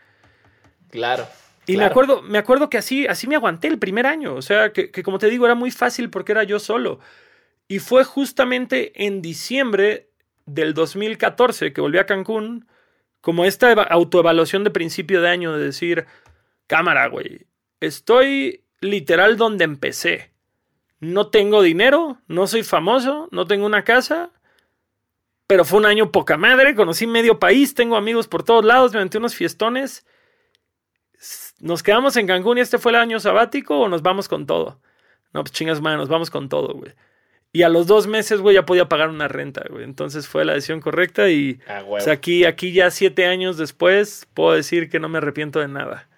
Claro. Y me acuerdo, me acuerdo que así, así me aguanté el primer año. O sea, que, que como te digo, era muy fácil porque era yo solo. Y fue justamente en diciembre del 2014 que volví a Cancún, como esta eva- autoevaluación de principio de año de decir, cámara, güey, estoy literal donde empecé. No tengo dinero, no soy famoso, no tengo una casa, pero fue un año poca madre, conocí medio país, tengo amigos por todos lados, me aventé unos fiestones. ¿Nos quedamos en Cancún y este fue el año sabático o nos vamos con todo? No, pues chingas madre, nos vamos con todo, güey. Y a los dos meses, güey, ya podía pagar una renta, güey. Entonces fue la decisión correcta y Ah, huevo. o sea, aquí, aquí ya siete años después puedo decir que no me arrepiento de nada.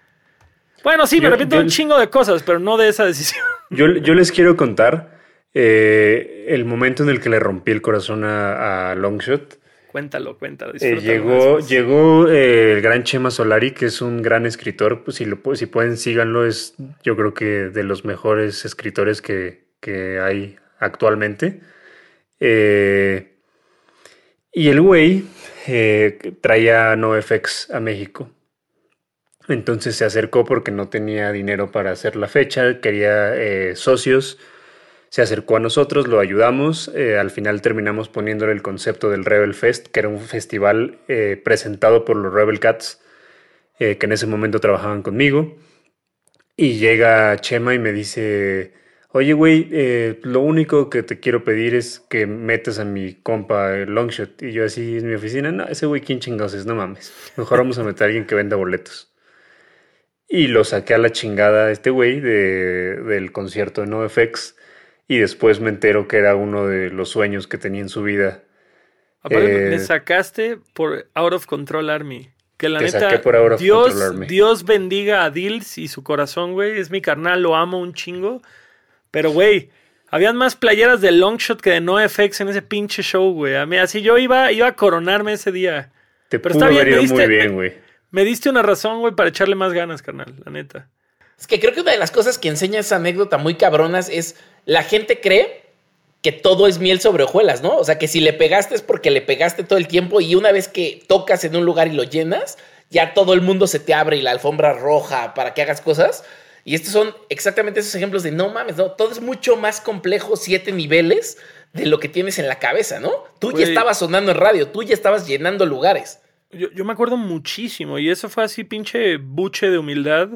Bueno, sí, me Yo- arrepiento de un chingo de cosas, pero no de esa decisión. Yo, yo les quiero contar eh, el momento en el que le rompí el corazón a, a Longshot. cuéntalo, cuéntalo. Eh, llegó llegó eh, el gran Chema Solari, que es un gran escritor. Pues si, lo, si pueden, síganlo. Es yo creo que de los mejores escritores que, que hay actualmente. Eh, y el güey traía NoFX a México. Entonces se acercó porque no tenía dinero para hacer la fecha, quería eh, socios. Se acercó a nosotros, lo ayudamos. eh, al final terminamos poniéndole el concepto del Rebel Fest, que era un festival eh, presentado por los Rebel Cats, eh, que en ese momento trabajaban conmigo. Y llega Chema y me dice, oye güey, lo único que te quiero pedir es que metas a mi compa Longshot. Y yo así en mi oficina, no, ese güey, ¿quién chingados es? No mames. Mejor vamos a meter a alguien que venda boletos. Y lo saqué a la chingada a este güey de- del concierto de NoFX. Y después me entero que era uno de los sueños que tenía en su vida. Aparte, eh, me sacaste por Out of Control Army. Que la neta, saqué por Out of Dios, Control Army. Dios bendiga a Dils y su corazón, güey. Es mi carnal, lo amo un chingo. Pero, güey, habían más playeras de Longshot que de NoFX en ese pinche show, güey. A mí, así yo iba, iba a coronarme ese día. Te Pero pudo está bien, haber me ido muy bien, güey. Me diste una razón, güey, para echarle más ganas, carnal, la neta. Es que creo que una de las cosas que enseña esa anécdota muy cabronas es la gente cree que todo es miel sobre hojuelas, ¿no? O sea, que si le pegaste es porque le pegaste todo el tiempo y una vez que tocas en un lugar y lo llenas, ya todo el mundo se te abre y la alfombra roja para que hagas cosas. Y estos son exactamente esos ejemplos de no mames, no, todo es mucho más complejo, siete niveles de lo que tienes en la cabeza, ¿no? Tú ya estabas sonando en radio, tú ya estabas llenando lugares. Yo, yo me acuerdo muchísimo y eso fue así pinche buche de humildad.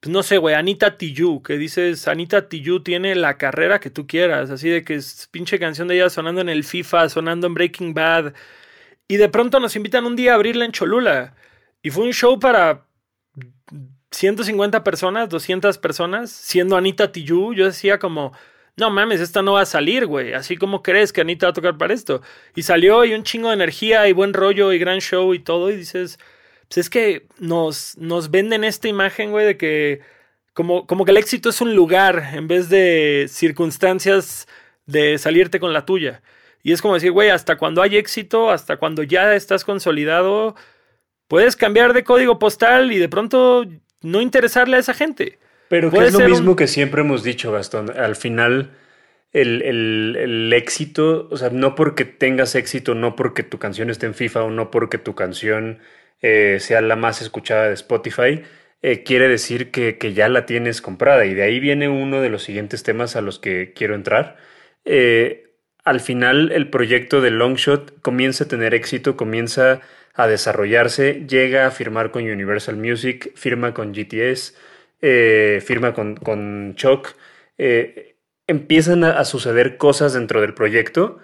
pues no sé, güey, Anita Tijoux, que dices, Anita Tijoux tiene la carrera que tú quieras, así de que es pinche canción de ella sonando en el FIFA, sonando en Breaking Bad, y de pronto nos invitan un día a abrirla en Cholula, y fue un show para 150 personas, 200 personas, siendo Anita Tijoux, yo decía como, no mames, esta no va a salir, güey, así como crees que Anita va a tocar para esto, y salió y un chingo de energía y buen rollo y gran show y todo, y dices pues es que nos, nos venden esta imagen, güey, de que como, como que el éxito es un lugar en vez de circunstancias de salirte con la tuya. Y es como decir, güey, hasta cuando hay éxito, hasta cuando ya estás consolidado, puedes cambiar de código postal y de pronto no interesarle a esa gente. Pero que es lo mismo que siempre hemos dicho, Gastón. Al final, el, el, el, éxito, o sea, no porque tengas éxito, no porque tu canción esté en FIFA o no porque tu canción eh, sea la más escuchada de Spotify, eh, quiere decir que, ya la tienes comprada. Y de ahí viene uno de los siguientes temas a los que quiero entrar. Eh, al final el proyecto de Longshot comienza a tener éxito, comienza a desarrollarse, llega a firmar con Universal Music, firma con GTS, firma con, con Choc. empiezan a suceder cosas dentro del proyecto,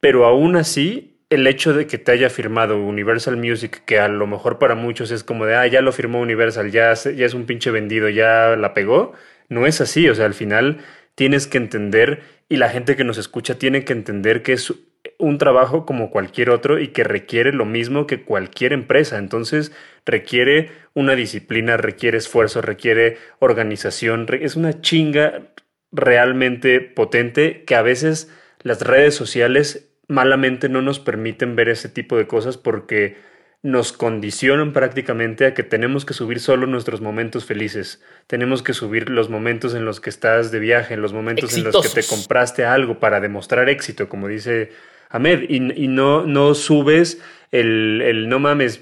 pero aún así el hecho de que te haya firmado Universal Music, que a lo mejor para muchos es como de, ah, ya lo firmó Universal, ya, ya es un pinche vendido, ya la pegó, no es así, o sea, al final tienes que entender y la gente que nos escucha tiene que entender que es un trabajo como cualquier otro y que requiere lo mismo que cualquier empresa. Entonces requiere una disciplina, requiere esfuerzo, requiere organización. Es una chinga realmente potente que a veces las redes sociales malamente no nos permiten ver ese tipo de cosas porque nos condicionan prácticamente a que tenemos que subir solo nuestros momentos felices. Tenemos que subir los momentos en los que estás de viaje, en los momentos en los que te compraste algo para demostrar éxito, como dice Ahmed, y, no, no subes el, el, no mames,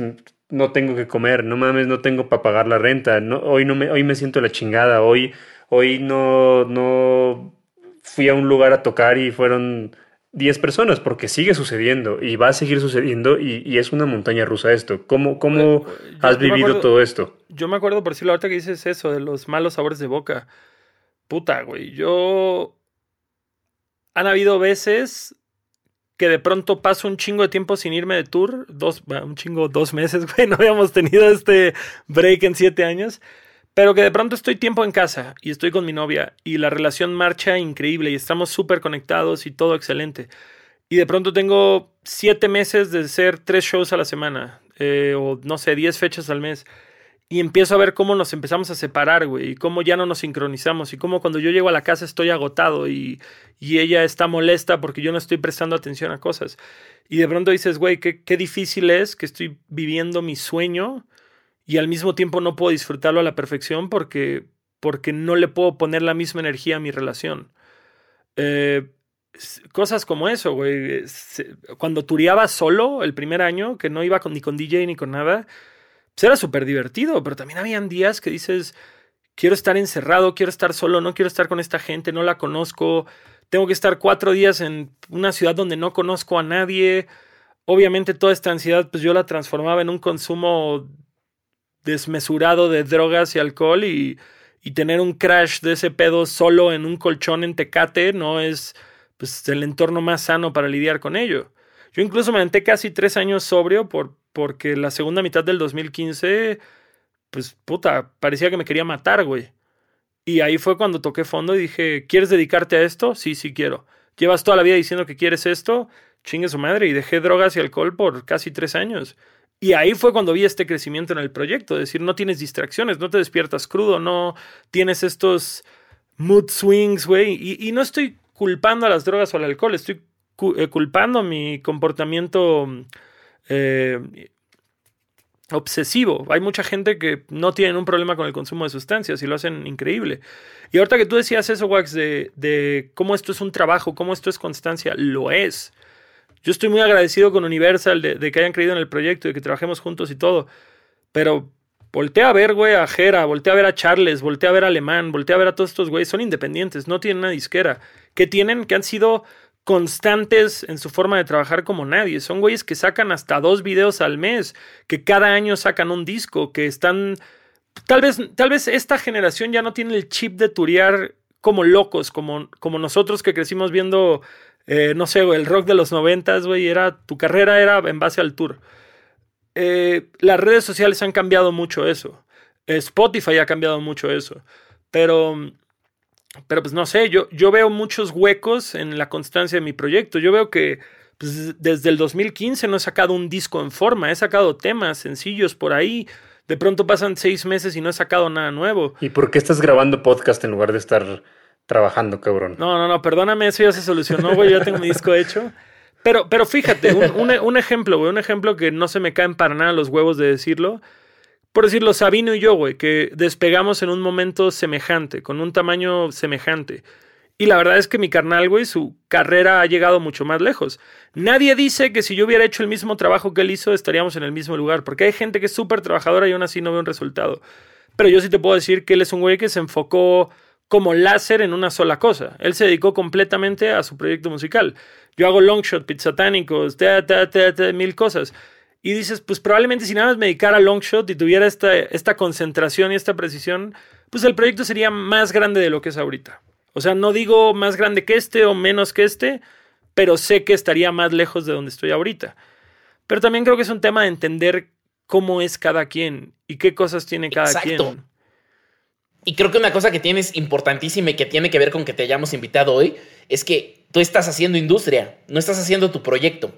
no tengo que comer, no mames, no tengo para pagar la renta, no, hoy, no me, hoy me siento la chingada, hoy, hoy no, no fui a un lugar a tocar y fueron 10 personas, porque sigue sucediendo y va a seguir sucediendo y, es una montaña rusa esto. ¿Cómo, cómo has vivido todo esto? Yo me acuerdo, por decirlo ahorita que dices eso, de los malos sabores de boca. Puta, güey, yo... Han habido veces que de pronto paso un chingo de tiempo sin irme de tour, dos, un chingo, dos meses, güey, no habíamos tenido este break en siete años. Pero que de pronto estoy tiempo en casa y estoy con mi novia y la relación marcha increíble y estamos súper conectados y todo excelente. Y de pronto tengo siete meses de ser tres shows a la semana eh, o no sé, diez fechas al mes. Y empiezo a ver cómo nos empezamos a separar, güey, y cómo ya no nos sincronizamos, y cómo cuando yo llego a la casa estoy agotado y, y ella está molesta porque yo no estoy prestando atención a cosas. Y de pronto dices, güey, qué, qué difícil es que estoy viviendo mi sueño y al mismo tiempo no puedo disfrutarlo a la perfección porque, porque no le puedo poner la misma energía a mi relación. Eh, cosas como eso, güey. Cuando tureaba solo el primer año, que no iba con, ni con DJ ni con nada, pues era súper divertido, pero también habían días que dices, quiero estar encerrado, quiero estar solo, no quiero estar con esta gente, no la conozco, tengo que estar cuatro días en una ciudad donde no conozco a nadie. Obviamente toda esta ansiedad, pues yo la transformaba en un consumo desmesurado de drogas y alcohol y, y, tener un crash de ese pedo solo en un colchón en Tecate no es pues, el entorno más sano para lidiar con ello. Yo incluso me aventé casi tres años sobrio por, porque la segunda mitad del 2015, pues puta, parecía que me quería matar, güey. Y ahí fue cuando toqué fondo y dije, ¿quieres dedicarte a esto? Sí, sí quiero. ¿Llevas toda la vida diciendo que quieres esto? Chingue su madre. Y dejé drogas y alcohol por casi tres años. Y ahí fue cuando vi este crecimiento en el proyecto, es decir, no tienes distracciones, no te despiertas crudo, no tienes estos mood swings, güey. Y, no estoy culpando a las drogas o al alcohol, estoy eh, culpando mi comportamiento eh, obsesivo. Hay mucha gente que no tiene un problema con el consumo de sustancias y lo hacen increíble. Y ahorita que tú decías eso, Wax, de, de cómo esto es un trabajo, cómo esto es constancia, lo es. Yo estoy muy agradecido con Universal de, que hayan creído en el proyecto, de que trabajemos juntos y todo. Pero voltea a ver, güey, a Jera, voltea a ver a Charles, voltea a ver a Alemán, voltea a ver a todos estos güeyes. Son independientes, no tienen una disquera. ¿Qué tienen? Que han sido constantes en su forma de trabajar como nadie. Son güeyes que sacan hasta dos videos al mes, que cada año sacan un disco, que están tal vez, tal vez esta generación ya no tiene el chip de turear como locos, como, como nosotros que crecimos viendo, eh, no sé, el rock de los noventas, güey, era, tu carrera era en base al tour. Eh, las redes sociales han cambiado mucho eso. Spotify ha cambiado mucho eso. Pero, pero pues no sé, yo, yo veo muchos huecos en la constancia de mi proyecto. Yo veo que pues, desde el 2015 no he sacado un disco en forma, he sacado temas sencillos por ahí. De pronto pasan seis meses y no he sacado nada nuevo. ¿Y por qué estás grabando podcast en lugar de estar trabajando, cabrón? No, no, no, perdóname, eso ya se solucionó, güey, ya tengo mi disco hecho. Pero, pero fíjate, un, un, ejemplo, güey, un ejemplo que no se me caen para nada los huevos de decirlo. Por decirlo, Sabino y yo, güey, que despegamos en un momento semejante, con un tamaño semejante. Y la verdad es que mi carnal, güey, su carrera ha llegado mucho más lejos. Nadie dice que si yo hubiera hecho el mismo trabajo que él hizo, estaríamos en el mismo lugar, porque hay gente que es súper trabajadora y aún así no ve un resultado. Pero yo sí te puedo decir que él es un güey que se enfocó como láser en una sola cosa. Él se dedicó completamente a su proyecto musical. Yo hago longshot, pizzatánicos, ta, ta, ta, mil cosas. Y dices, pues probablemente si nada más me dedicara a longshot y tuviera esta, esta concentración y esta precisión, pues el proyecto sería más grande de lo que es ahorita. O sea, no digo más grande que este o menos que este, pero sé que estaría más lejos de donde estoy ahorita. Pero también creo que es un tema de entender cómo es cada quien y qué cosas tiene cada Exacto. quien. Y creo que una cosa que tienes importantísima y que tiene que ver con que te hayamos invitado hoy es que tú estás haciendo industria, no estás haciendo tu proyecto,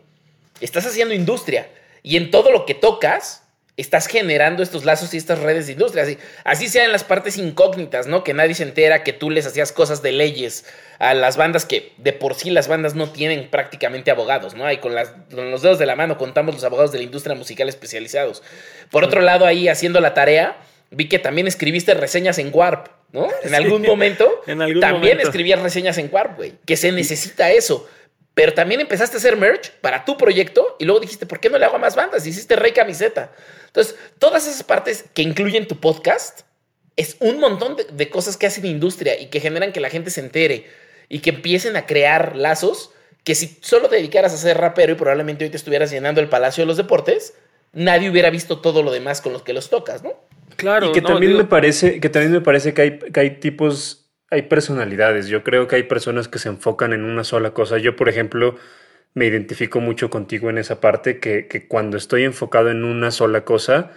estás haciendo industria. Y en todo lo que tocas, estás generando estos lazos y estas redes de industria. Así, así sea en las partes incógnitas, ¿no? Que nadie se entera que tú les hacías cosas de leyes a las bandas que de por sí las bandas no tienen prácticamente abogados, ¿no? Y con, las, con los dedos de la mano contamos los abogados de la industria musical especializados. Por otro lado, ahí haciendo la tarea, vi que también escribiste reseñas en Warp, ¿no? En algún momento en algún también momento. escribías reseñas en Warp, güey. Que se necesita eso. Pero también empezaste a hacer merch para tu proyecto y luego dijiste, ¿por qué no le hago a más bandas? Hiciste Rey Camiseta. Entonces, todas esas partes que incluyen tu podcast es un montón de, de, cosas que hacen industria y que generan que la gente se entere y que empiecen a crear lazos que si solo te dedicaras a ser rapero y probablemente hoy te estuvieras llenando el Palacio de los Deportes, nadie hubiera visto todo lo demás con los que los tocas, ¿no? Claro. Y que no, también digo, me parece, que también me parece que hay, que hay tipos, hay personalidades. Yo creo que hay personas que se enfocan en una sola cosa. Yo, por ejemplo, me identifico mucho contigo en esa parte, que, cuando estoy enfocado en una sola cosa,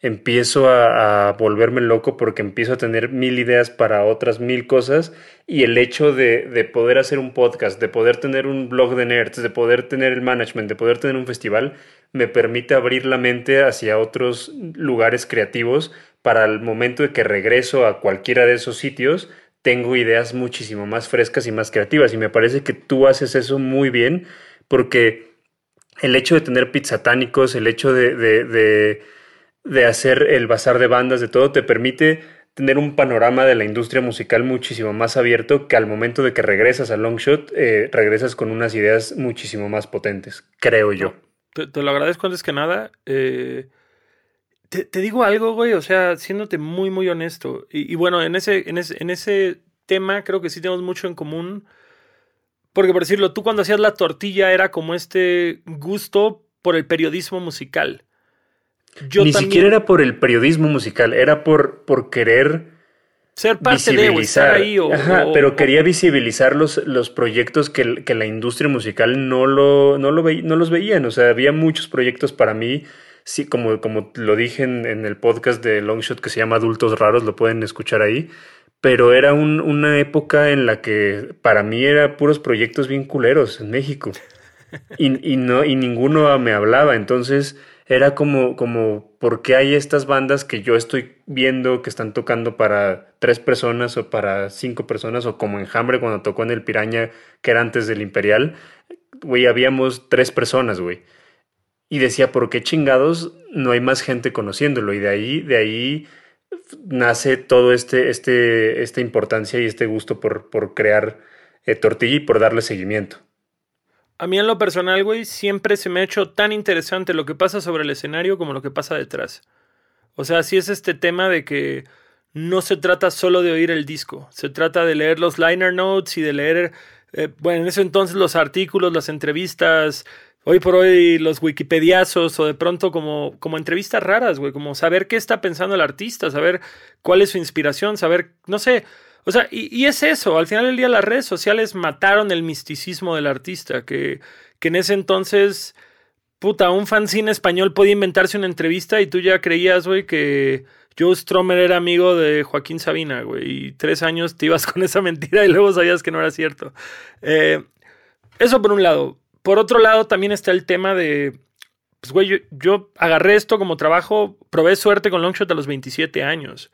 empiezo a, a, volverme loco porque empiezo a tener mil ideas para otras mil cosas y el hecho de, de, poder hacer un podcast, de poder tener un blog de nerds, de poder tener el management, de poder tener un festival, me permite abrir la mente hacia otros lugares creativos para el momento de que regreso a cualquiera de esos sitios, tengo ideas muchísimo más frescas y más creativas y me parece que tú haces eso muy bien porque el hecho de tener pizzatánicos, el hecho de, de, de hacer el bazar de bandas, de todo, te permite tener un panorama de la industria musical muchísimo más abierto que al momento de que regresas a Longshot, eh, regresas con unas ideas muchísimo más potentes, creo yo. Te, te lo agradezco antes que nada. Eh, te, te, digo algo, güey, o sea, siéndote muy, muy honesto. Y, y bueno, en ese, en, ese, en ese tema creo que sí tenemos mucho en común. Porque por decirlo, tú cuando hacías la tortilla era como este gusto por el periodismo musical. Yo Ni también, siquiera era por el periodismo musical, era por, por querer ser parte visibilizar. de o ahí. O, Ajá, o, pero o, quería visibilizar los, los proyectos que, que, la industria musical no, lo, no, lo ve, no los veían. O sea, había muchos proyectos para mí. Sí, como, como lo dije en, en el podcast de Longshot que se llama Adultos Raros, lo pueden escuchar ahí. Pero era un, una época en la que para mí era puros proyectos bien culeros en México. Y, y, no, y ninguno me hablaba. Entonces era como, como, ¿por qué hay estas bandas que yo estoy viendo que están tocando para tres personas o para cinco personas? O como Enjambre cuando tocó en el Piraña, que era antes del Imperial, güey, habíamos tres personas, güey. Y decía, ¿por qué chingados no hay más gente conociéndolo? Y de ahí, de ahí nace todo este, este, esta importancia y este gusto por, por crear eh, tortilla y por darle seguimiento. A mí en lo personal, güey, siempre se me ha hecho tan interesante lo que pasa sobre el escenario como lo que pasa detrás. O sea, sí es este tema de que no se trata solo de oír el disco, se trata de leer los liner notes y de leer, eh, bueno, en ese entonces los artículos, las entrevistas, hoy por hoy los wikipediazos o de pronto como, como entrevistas raras, güey, como saber qué está pensando el artista, saber cuál es su inspiración, saber, no sé, o sea, y, es eso, al final del día las redes sociales mataron el misticismo del artista, que, que en ese entonces, puta, un fanzine español podía inventarse una entrevista y tú ya creías, güey, que Joe Stromer era amigo de Joaquín Sabina, güey, y tres años te ibas con esa mentira y luego sabías que no era cierto. Eh, eso por un lado. Por otro lado, también está el tema de, pues, güey, yo, yo agarré esto como trabajo, probé suerte con Longshot a los 27 años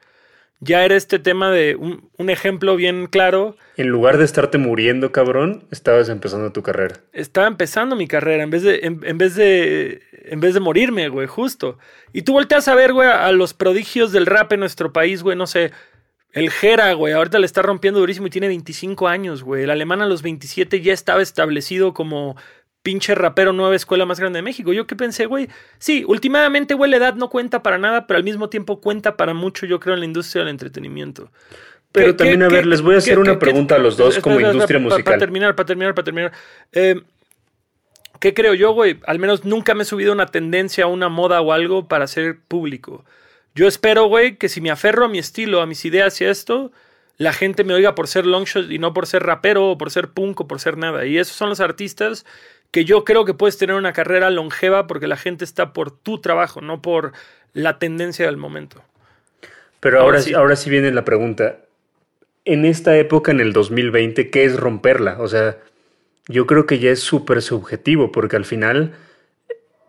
ya era este tema de un, un, ejemplo bien claro. En lugar de estarte muriendo, cabrón, estabas empezando tu carrera. Estaba empezando mi carrera en vez de, en, en vez de, en vez de morirme, güey, justo. Y tú volteas a ver, güey, a los prodigios del rap en nuestro país, güey, no sé. El Jera, güey, ahorita le está rompiendo durísimo y tiene 25 años, güey. El alemán a los 27 ya estaba establecido como pinche rapero nueva escuela más grande de México. Yo qué pensé, güey. Sí, últimamente, güey, la edad no cuenta para nada, pero al mismo tiempo cuenta para mucho, yo creo, en la industria del entretenimiento. Pero también, a ver, les voy a hacer una pregunta a los dos como industria musical. Para terminar, para terminar, para terminar. Eh, ¿Qué creo yo, güey? Al menos nunca me he subido una tendencia, una moda o algo para ser público. Yo espero, güey, que si me aferro a mi estilo, a mis ideas y a esto, la gente me oiga por ser longshot y no por ser rapero o por ser punk o por ser nada. Y esos son los artistas que yo creo que puedes tener una carrera longeva porque la gente está por tu trabajo, no por la tendencia del momento. Pero ahora, sí, ahora sí viene la pregunta. En esta época, en el 2020, ¿qué es romperla? O sea, yo creo que ya es súper subjetivo porque al final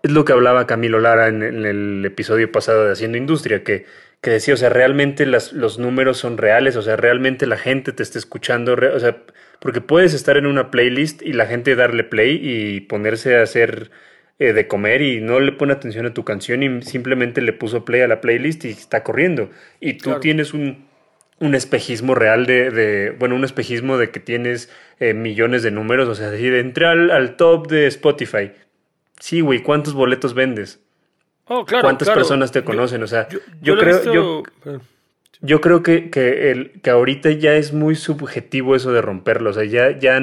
es lo que hablaba Camilo Lara en, en, el episodio pasado de Haciendo Industria, que, que decía, o sea, realmente las, los números son reales, o sea, realmente la gente te está escuchando, o sea, porque puedes estar en una playlist y la gente darle play y ponerse a hacer eh, de comer y no le pone atención a tu canción y simplemente le puso play a la playlist y está corriendo. Y tú claro. tienes un, un, espejismo real de, de, bueno, un espejismo de que tienes eh, millones de números, o sea, decir, entré al, al top de Spotify. Sí, güey, ¿cuántos boletos vendes? Oh, claro, ¿Cuántas claro. personas te conocen? Yo, o sea, yo, yo, yo creo, visto, yo, yo creo que, que, el, que ahorita ya es muy subjetivo eso de romperlo. O sea, ya, ya,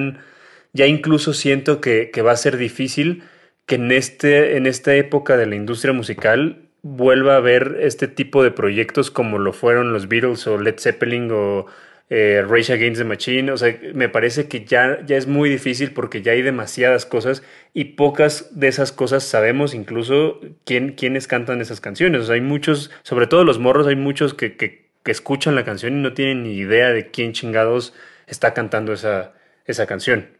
ya incluso siento que, que va a ser difícil que en, este, en esta época de la industria musical vuelva a haber este tipo de proyectos como lo fueron los Beatles o Led Zeppelin o eh, Rage Against the Machine. O sea, me parece que ya, ya es muy difícil porque ya hay demasiadas cosas y pocas de esas cosas sabemos incluso quién, quiénes cantan esas canciones. O sea, hay muchos, sobre todo los morros, hay muchos que, que, escuchan la canción y no tienen ni idea de quién chingados está cantando esa, esa canción.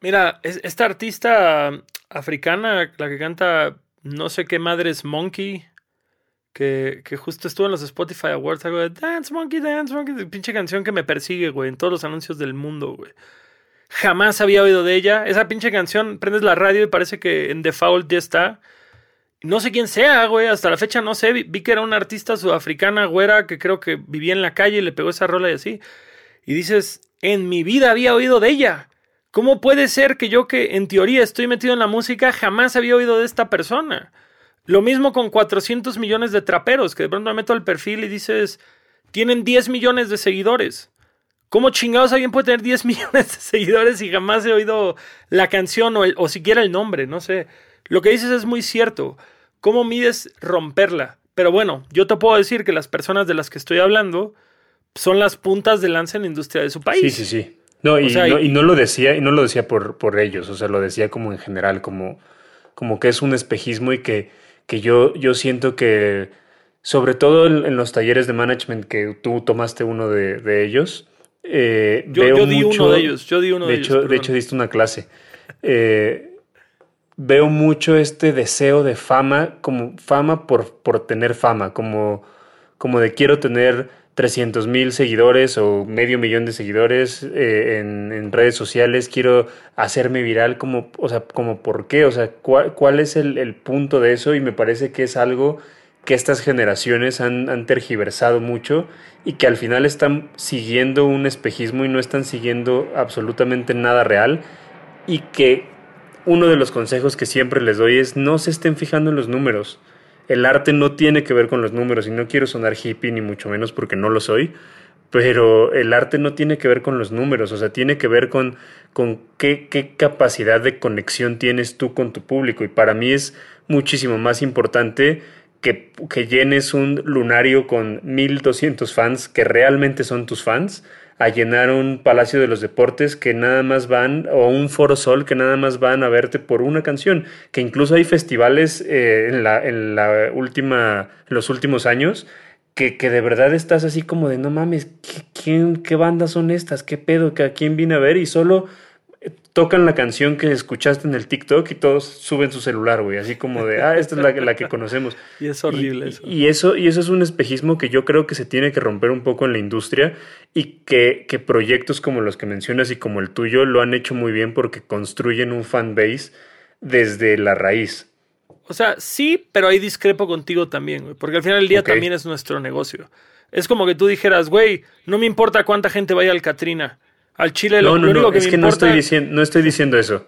Mira, esta artista africana, la que canta no sé qué madres Monkey, que, justo estuvo en los Spotify Awards, algo de Dance Monkey, Dance Monkey, pinche canción que me persigue, güey, en todos los anuncios del mundo, güey. Jamás había oído de ella. Esa pinche canción, prendes la radio y parece que en default ya está. No sé quién sea, güey, hasta la fecha no sé. Vi, vi que era una artista sudafricana, güera, que creo que vivía en la calle y le pegó esa rola y así. Y dices, en mi vida había oído de ella. ¿Cómo puede ser que yo que en teoría estoy metido en la música jamás había oído de esta persona? Lo mismo con 400 millones de traperos, que de pronto me meto al perfil y dices, tienen 10 millones de seguidores. ¿Cómo chingados alguien puede tener 10 millones de seguidores y jamás he oído la canción o, el, o siquiera el nombre? No sé. Lo que dices es muy cierto. ¿Cómo mides romperla? Pero bueno, yo te puedo decir que las personas de las que estoy hablando son las puntas de lanza en la industria de su país. Sí, sí, sí. No, y, o sea, no, y no lo decía, y no lo decía por, por ellos, o sea, lo decía como en general, como, como que es un espejismo y que, que yo, yo siento que, sobre todo en, en, los talleres de management que tú tomaste uno de, de ellos, eh, yo, veo yo di mucho, uno de ellos, yo di uno de, de hecho, ellos. De hecho, diste una clase. Eh, veo mucho este deseo de fama, como fama por, por tener fama, como, como de quiero tener 300 mil seguidores o medio millón de seguidores eh, en, redes sociales, quiero hacerme viral, como, o sea, como por qué, o sea, cuál, cuál es el, punto de eso. Y me parece que es algo que estas generaciones han, tergiversado mucho y que al final están siguiendo un espejismo y no están siguiendo absolutamente nada real. Y que uno de los consejos que siempre les doy es no se estén fijando en los números el arte no tiene que ver con los números y no quiero sonar hippie ni mucho menos porque no lo soy, pero el arte no tiene que ver con los números, o sea, tiene que ver con, con qué, qué capacidad de conexión tienes tú con tu público. Y para mí es muchísimo más importante que, que llenes un lunario con 1200 fans que realmente son tus fans a llenar un Palacio de los Deportes que nada más van, o un Foro Sol que nada más van a verte por una canción, que incluso hay festivales eh, en, la, en la última, en los últimos años que, que, de verdad estás así como de no mames, ¿qué, quién, ¿qué bandas son estas? ¿Qué pedo? ¿A quién vine a ver? Y solo tocan la canción que escuchaste en el TikTok y todos suben su celular, güey, así como de, ah, esta es la, la que conocemos. y es horrible y, eso. Y eso. Y eso es un espejismo que yo creo que se tiene que romper un poco en la industria y que, que proyectos como los que mencionas y como el tuyo lo han hecho muy bien porque construyen un fan base desde la raíz. O sea, sí, pero ahí discrepo contigo también, güey. Porque al final del día okay. también es nuestro negocio. Es como que tú dijeras, güey, no me importa cuánta gente vaya al Katrina. Al Chile no, lo, no, lo único no, que es me que importa... no estoy diciendo, no estoy diciendo eso.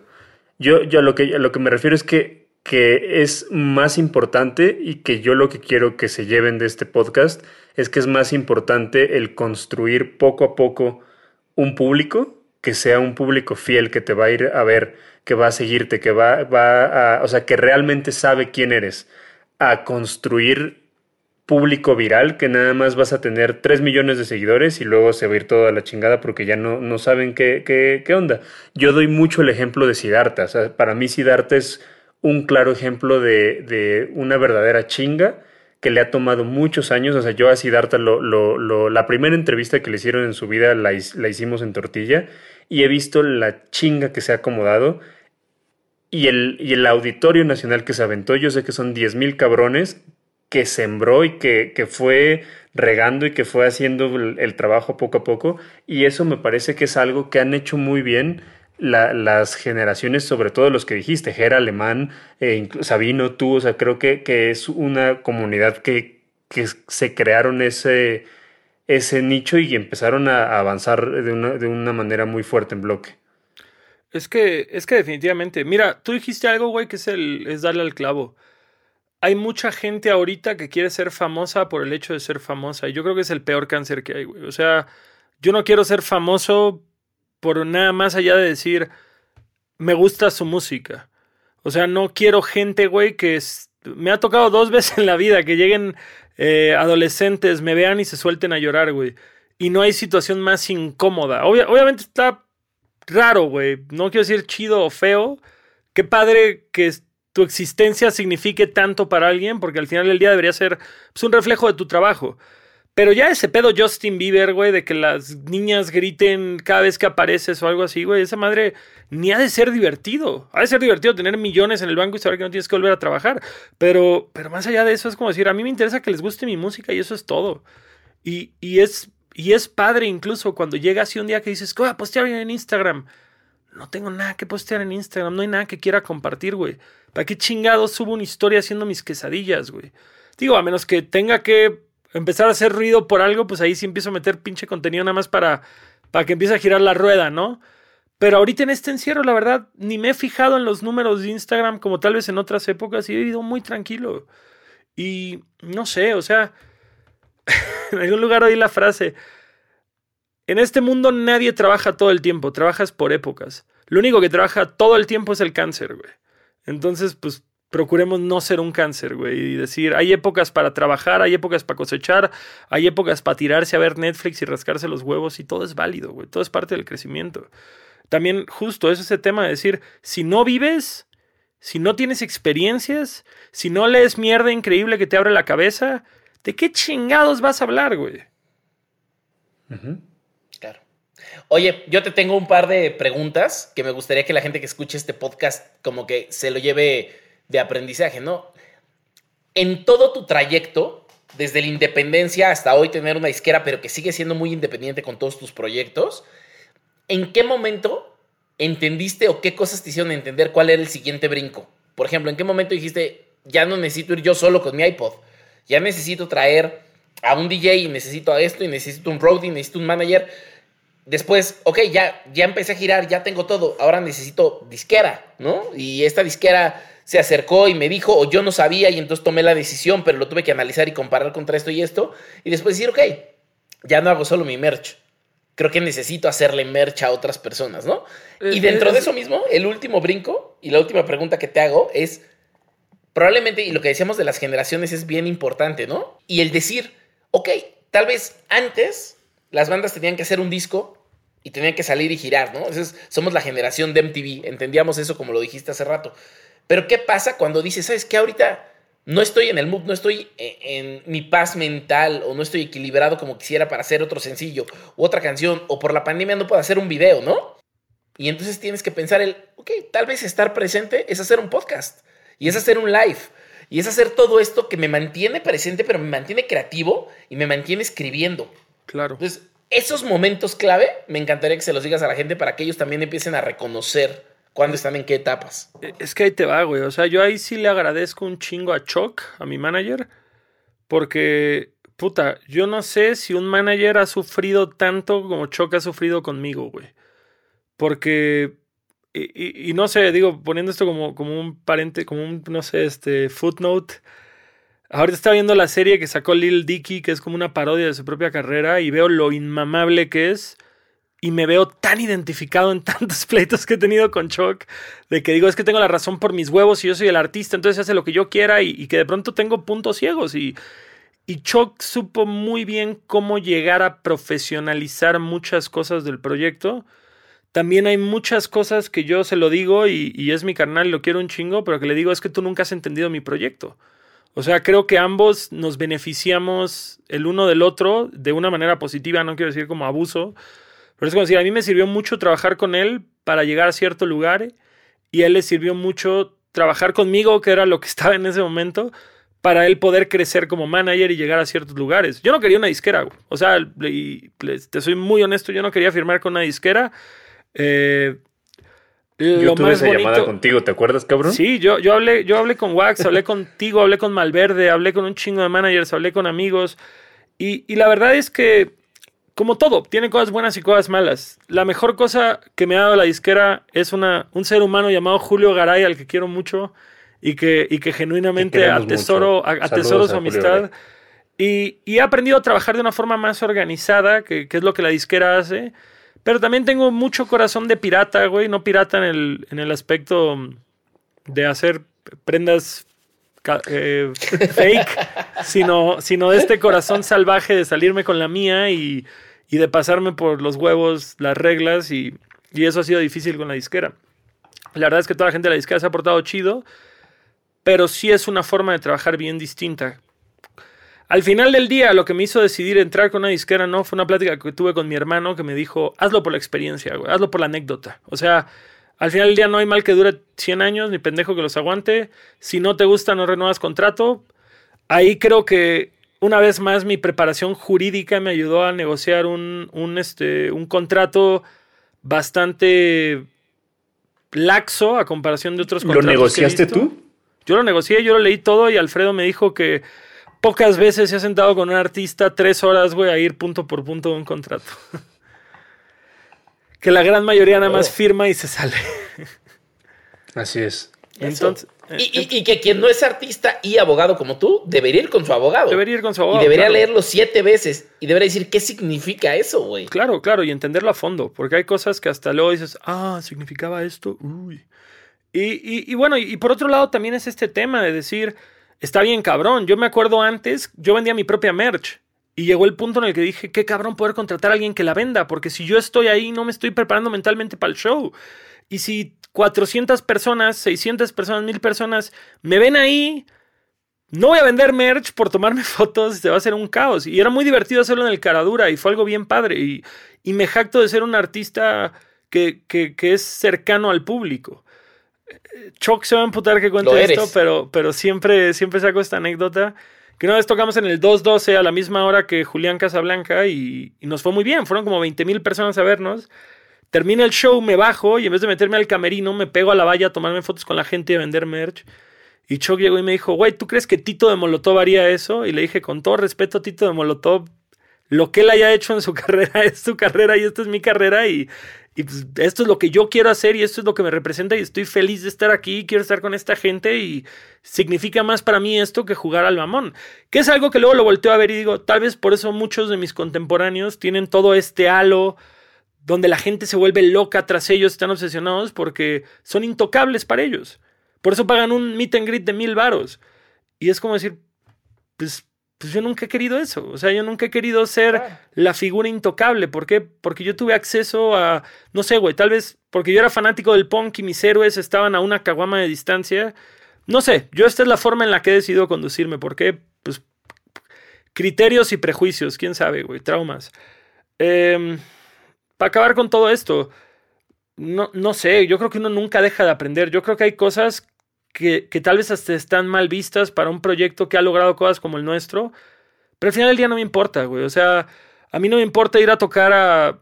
Yo, yo a lo que a lo que me refiero es que, que es más importante y que yo lo que quiero que se lleven de este podcast es que es más importante el construir poco a poco un público que sea un público fiel que te va a ir a ver que va a seguirte, que va, va a, o sea, que realmente sabe quién eres, a construir público viral, que nada más vas a tener 3 millones de seguidores y luego se va a ir todo a la chingada porque ya no, no saben qué, qué, qué onda. Yo doy mucho el ejemplo de Siddhartha, o sea, para mí Siddhartha es un claro ejemplo de, de una verdadera chinga que le ha tomado muchos años, o sea, yo a Siddhartha, lo, lo, lo, la primera entrevista que le hicieron en su vida la, la hicimos en tortilla y he visto la chinga que se ha acomodado y el, y el auditorio nacional que se aventó, yo sé que son 10 mil cabrones que sembró y que, que, fue regando y que fue haciendo el, trabajo poco a poco. Y eso me parece que es algo que han hecho muy bien la, las generaciones, sobre todo los que dijiste, Gera, Alemán, eh, Sabino, tú, o sea, creo que, que es una comunidad que, que se crearon ese, ese nicho y empezaron a avanzar de una, de una manera muy fuerte en bloque. Es que, es que definitivamente. Mira, tú dijiste algo, güey, que es, el, es darle al clavo. Hay mucha gente ahorita que quiere ser famosa por el hecho de ser famosa. Y yo creo que es el peor cáncer que hay, güey. O sea, yo no quiero ser famoso por nada más allá de decir, me gusta su música. O sea, no quiero gente, güey, que me ha tocado dos veces en la vida que lleguen eh, adolescentes, me vean y se suelten a llorar, güey. Y no hay situación más incómoda. Obvia, obviamente está raro, güey. No quiero decir chido o feo. Qué padre que tu existencia signifique tanto para alguien, porque al final del día debería ser pues, un reflejo de tu trabajo. Pero ya ese pedo Justin Bieber, güey, de que las niñas griten cada vez que apareces o algo así, güey, esa madre ni ha de ser divertido. Ha de ser divertido tener millones en el banco y saber que no tienes que volver a trabajar. Pero, pero más allá de eso es como decir, a mí me interesa que les guste mi música y eso es todo. Y, y es y es padre incluso cuando llega así un día que dices, voy a postear en Instagram. No tengo nada que postear en Instagram, no hay nada que quiera compartir, güey. ¿Para qué chingados subo una historia haciendo mis quesadillas, güey? Digo, a menos que tenga que empezar a hacer ruido por algo, pues ahí sí empiezo a meter pinche contenido nada más para, para que empiece a girar la rueda, ¿no? Pero ahorita en este encierro, la verdad, ni me he fijado en los números de Instagram como tal vez en otras épocas y he vivido muy tranquilo. Y no sé, o sea, en algún lugar oí la frase, en este mundo nadie trabaja todo el tiempo, trabajas por épocas. Lo único que trabaja todo el tiempo es el cáncer, güey. Entonces, pues procuremos no ser un cáncer, güey, y decir, hay épocas para trabajar, hay épocas para cosechar, hay épocas para tirarse a ver Netflix y rascarse los huevos y todo es válido, güey, todo es parte del crecimiento. También justo es ese tema de decir, si no vives, si no tienes experiencias, si no lees mierda increíble que te abre la cabeza, ¿de qué chingados vas a hablar, güey? Uh. Oye, yo te tengo un par de preguntas que me gustaría que la gente que escuche este podcast como que se lo lleve de aprendizaje, ¿no? En todo tu trayecto, desde la independencia hasta hoy tener una disquera, pero que sigue siendo muy independiente con todos tus proyectos, ¿en qué momento entendiste o qué cosas te hicieron entender cuál era el siguiente brinco? Por ejemplo, ¿en qué momento dijiste, ya no necesito ir yo solo con mi iPod? Ya necesito traer a un DJ y necesito a esto y necesito un roadie, necesito un manager. Después, ok, ya, ya empecé a girar, ya tengo todo, ahora necesito disquera, ¿no? Y esta disquera se acercó y me dijo, o yo no sabía y entonces tomé la decisión, pero lo tuve que analizar y comparar contra esto y esto. Y después decir, ok, ya no hago solo mi merch. Creo que necesito hacerle merch a otras personas, ¿no? y Eh, dentro eh, de es- eso mismo, el último brinco y la última pregunta que te hago es, probablemente, y lo que decíamos de las generaciones es bien importante, ¿no? Y el decir, ok, tal vez antes las bandas tenían que hacer un disco y tenían que salir y girar, ¿no? Entonces, somos la generación de MTV, entendíamos eso como lo dijiste hace rato. Pero ¿qué pasa cuando dices, sabes qué, ahorita no estoy en el mood, no estoy en, en mi paz mental o no estoy equilibrado como quisiera para hacer otro sencillo u otra canción o por la pandemia no puedo hacer un video, ¿no? Y entonces tienes que pensar el, ok, tal vez estar presente es hacer un podcast y es hacer un live y es hacer todo esto que me mantiene presente pero me mantiene creativo y me mantiene escribiendo. Claro. Entonces, esos momentos clave me encantaría que se los digas a la gente para que ellos también empiecen a reconocer cuándo están en qué etapas. Es que ahí te va, güey. O sea, yo ahí sí le agradezco un chingo a Chuck, a mi manager, porque, puta, yo no sé si un manager ha sufrido tanto como Chuck ha sufrido conmigo, güey. Porque, y no sé, digo, poniendo esto como, como un parente, como un, no sé, este, footnote. Ahorita estaba viendo la serie que sacó Lil Dicky, que es como una parodia de su propia carrera, y veo lo inmamable que es. Y me veo tan identificado en tantos pleitos que he tenido con Chuck, de que digo, es que tengo la razón por mis huevos y yo soy el artista, entonces hace lo que yo quiera y, que de pronto tengo puntos ciegos. Y, y Chuck supo muy bien cómo llegar a profesionalizar muchas cosas del proyecto. También hay muchas cosas que yo se lo digo y, y es mi carnal, lo quiero un chingo, pero que le digo es que tú nunca has entendido mi proyecto. O sea, creo que ambos nos beneficiamos el uno del otro de una manera positiva, no quiero decir como abuso, pero es como decir, a mí me sirvió mucho trabajar con él para llegar a cierto lugar y a él le sirvió mucho trabajar conmigo, que era lo que estaba en ese momento, para él poder crecer como manager y llegar a ciertos lugares. Yo no quería una disquera, o sea, te soy muy honesto, yo no quería firmar con una disquera. Eh, Yo lo tuve más esa llamada bonito- contigo, ¿te acuerdas, cabrón? Sí, yo, yo, hablé, yo hablé con Wax, hablé contigo, hablé con Malverde, hablé con un chingo de managers, hablé con amigos. Y, y la verdad es que, como todo, tiene cosas buenas y cosas malas. La mejor cosa que me ha dado la disquera es una, un ser humano llamado Julio Garay, al que quiero mucho y que, y que genuinamente Que atesoro, a- atesoro su amistad. Y, y he aprendido a trabajar de una forma más organizada, que, que es lo que la disquera hace. Pero también tengo mucho corazón de pirata, güey. No pirata en el, en el aspecto de hacer prendas eh, fake, sino, sino de este corazón salvaje de salirme con la mía y, y de pasarme por los huevos las reglas. Y, y eso ha sido difícil con la disquera. La verdad es que toda la gente de la disquera se ha portado chido, pero sí es una forma de trabajar bien distinta. Al final del día, lo que me hizo decidir entrar con una disquera no fue una plática que tuve con mi hermano que me dijo, hazlo por la experiencia, güey, hazlo por la anécdota. O sea, al final del día no hay mal que dure 100 años, ni pendejo que los aguante. Si no te gusta, no renuevas contrato. Ahí creo que una vez más mi preparación jurídica me ayudó a negociar un, un, este, un contrato bastante laxo a comparación de otros ¿Lo contratos. que he negociaste visto. tú? Yo lo negocié, yo lo leí todo y Alfredo me dijo que pocas veces se ha sentado con un artista tres horas, güey, a ir punto por punto de un contrato. que la gran mayoría nada más Oh. firma y se sale. Así es. Entonces, Y, y- y que quien no es artista y abogado como tú, debería ir con su abogado. debería ir con su abogado. y debería claro. leerlo siete veces y debería decir qué significa eso, güey. Claro, claro, y entenderlo a fondo, porque hay cosas que hasta luego dices, ah, significaba esto, uy. Y, y- y bueno, y, y por otro lado también es este tema de decir, está bien cabrón, yo me acuerdo antes, yo vendía mi propia merch. Y llegó el punto en el que dije, qué cabrón poder contratar a alguien que la venda, porque si yo estoy ahí no me estoy preparando mentalmente para el show. Y si 400 personas, 600 personas, 1000 personas me ven ahí, no voy a vender merch por tomarme fotos, se va a hacer un caos. Y era muy divertido hacerlo en el Caradura y fue algo bien padre. Y, y me jacto de ser un artista que, que- que es cercano al público. Choc se va a emputar que cuente esto, pero, pero siempre, siempre saco esta anécdota. Que una vez tocamos en el 212 a la misma hora que Julián Casablanca y, y nos fue muy bien. Fueron como 20 mil personas a vernos. Termina el show, me bajo y en vez de meterme al camerino, me pego a la valla a tomarme fotos con la gente y a vender merch. Y Chuck llegó y me dijo, güey, ¿tú crees que Tito de Molotov haría eso? Y le dije, con todo respeto, Tito de Molotov, lo que él haya hecho en su carrera es su carrera y esta es mi carrera y, Y pues, esto es lo que yo quiero hacer y esto es lo que me representa y estoy feliz de estar aquí, quiero estar con esta gente y significa más para mí esto que jugar al mamón. Que es algo que luego lo volteo a ver y digo, tal vez por eso muchos de mis contemporáneos tienen todo este halo donde la gente se vuelve loca tras ellos, están obsesionados porque son intocables para ellos. Por eso pagan un meet and greet de mil varos. Y es como decir, pues pues yo nunca he querido eso. O sea, yo nunca he querido ser la figura intocable. ¿Por qué? Porque yo tuve acceso a, no sé, güey, tal vez porque yo era fanático del punk y mis héroes estaban a una caguama de distancia. No sé, yo esta es la forma en la que he decidido conducirme. ¿Por qué? Pues criterios y prejuicios, quién sabe, güey, traumas. Em, para acabar con todo esto, no, no sé, yo creo que uno nunca deja de aprender. Yo creo que hay cosas que, tal vez hasta están mal vistas para un proyecto que ha logrado cosas como el nuestro. Pero al final del día no me importa, güey. O sea, a mí no me importa ir a tocar a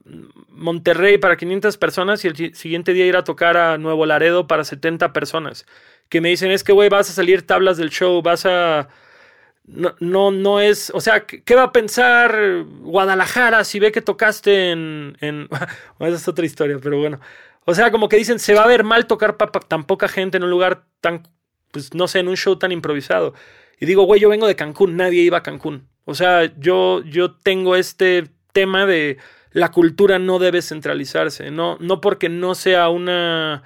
Monterrey para 500 personas y el siguiente día ir a tocar a Nuevo Laredo para 70 personas. Que me dicen, es que, güey, vas a salir tablas del show, vas a... No, no, no es... O sea, ¿qué va a pensar Guadalajara si ve que tocaste en... en... esa es otra historia, pero bueno. O sea, como que dicen, se va a ver mal tocar para tan poca gente en un lugar tan, pues no sé, en un show tan improvisado. Y digo, güey, yo vengo de Cancún, nadie iba a Cancún. O sea, yo, yo tengo este tema de la cultura no debe centralizarse, no, no porque no sea una,